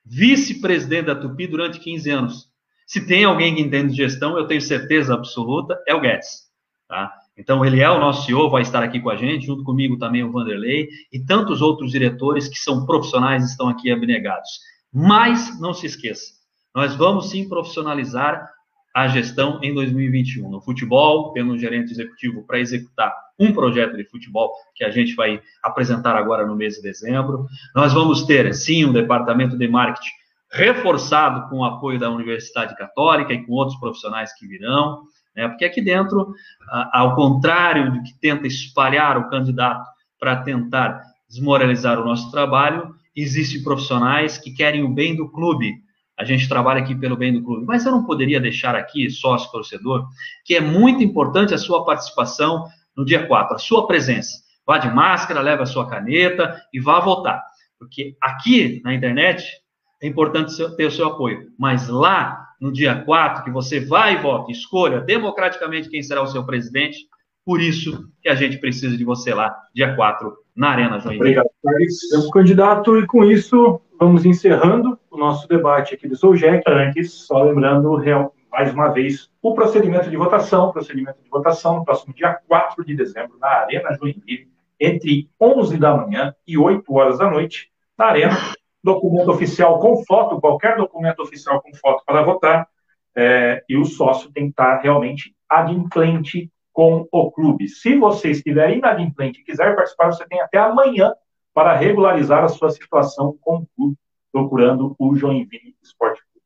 vice-presidente da Tupi durante 15 anos. Se tem alguém que entende de gestão, eu tenho certeza absoluta, é o Guedes, tá? Então, ele é o nosso CEO, vai estar aqui com a gente, junto comigo também o Vanderlei e tantos outros diretores que são profissionais estão aqui abnegados. Mas, não se esqueça, nós vamos sim profissionalizar a gestão em 2021. No futebol, tendo um gerente executivo para executar um projeto de futebol que a gente vai apresentar agora no mês de dezembro. Nós vamos ter, sim, um departamento de marketing reforçado com o apoio da Universidade Católica e com outros profissionais que virão, né? porque aqui dentro, ao contrário do que tenta espalhar o candidato para tentar desmoralizar o nosso trabalho, existem profissionais que querem o bem do clube, a gente trabalha aqui pelo bem do clube. Mas eu não poderia deixar aqui, sócio torcedor, que é muito importante a sua participação no dia 4, a sua presença. Vá de máscara, leve a sua caneta e vá votar. Porque aqui na internet é importante ter o seu apoio. Mas lá, no dia 4, que você vai e vota, escolha democraticamente quem será o seu presidente, por isso que a gente precisa de você lá, dia 4, na Arena Joinville. Obrigado, Carlos. candidato, e com isso vamos encerrando o nosso debate aqui do Soujec. Antes, só lembrando, mais uma vez, o procedimento de votação, procedimento de votação próximo dia 4 de dezembro, na Arena Joinville, entre 11 da manhã e 8 horas da noite, na Arena. Documento oficial com foto, qualquer documento oficial com foto para votar, é, e o sócio tem que estar realmente adimplente com o clube. Se você estiver inadimplente e quiser participar, você tem até amanhã para regularizar a sua situação com o clube, procurando o Joinville Esporte Clube.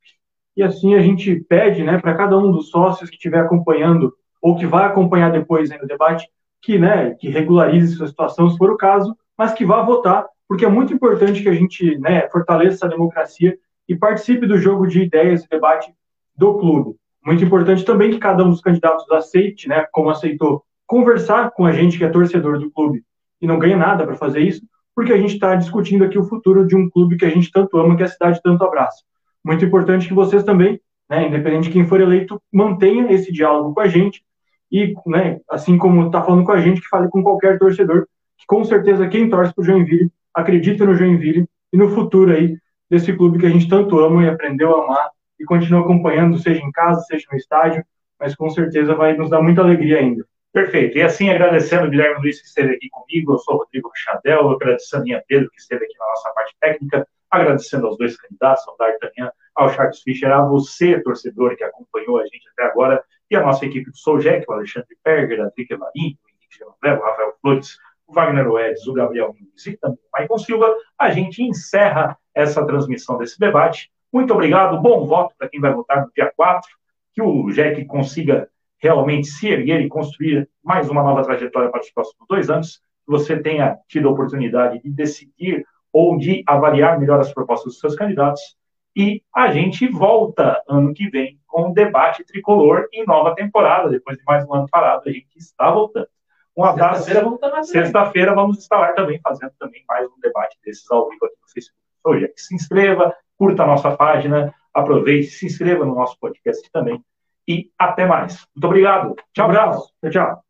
E assim a gente pede né, para cada um dos sócios que estiver acompanhando ou que vai acompanhar depois no debate, que, né, que regularize sua situação, se for o caso, mas que vá votar, porque é muito importante que a gente né, fortaleça a democracia e participe do jogo de ideias e debate do clube. Muito importante também que cada um dos candidatos aceite, né, como aceitou, conversar com a gente que é torcedor do clube e não ganha nada para fazer isso, porque a gente está discutindo aqui o futuro de um clube que a gente tanto ama, que a cidade tanto abraça. Muito importante que vocês também, né, independente de quem for eleito, mantenha esse diálogo com a gente e, né, assim como está falando com a gente, que fale com qualquer torcedor, que com certeza quem torce para o Joinville acredita no Joinville e no futuro aí desse clube que a gente tanto ama e aprendeu a amar e continua acompanhando, seja em casa, seja no estádio, mas com certeza vai nos dar muita alegria ainda. Perfeito. E assim, agradecendo o Guilherme Luiz que esteve aqui comigo, eu sou o Rodrigo Chadel, agradecendo a minha Pedro que esteve aqui na nossa parte técnica, agradecendo aos dois candidatos, ao D'Artagnan, ao Charles Fischer, a você, torcedor, que acompanhou a gente até agora, e a nossa equipe do Soljec, o Alexandre Perger, a Drica Marinho, o Henrique o Rafael Flores, o Wagner Oedes, o Gabriel Nunes e também o Maicon Silva, a gente encerra essa transmissão desse debate. Muito obrigado, bom voto para quem vai votar no dia 4, que o JEC consiga realmente se erguer e construir mais uma nova trajetória para os próximos dois anos, você tenha tido a oportunidade de decidir ou de avaliar melhor as propostas dos seus candidatos. E a gente volta ano que vem com um debate tricolor em nova temporada. Depois de mais um ano parado, a gente está voltando. Um abraço. Sexta-feira Sexta-feira vamos estar também fazendo também mais um debate desses ao vivo aqui no Facebook. Hoje, se inscreva, curta a nossa página, aproveite, se inscreva no nosso podcast também. E até mais. Muito obrigado. Tchau, abraço. Tchau, tchau.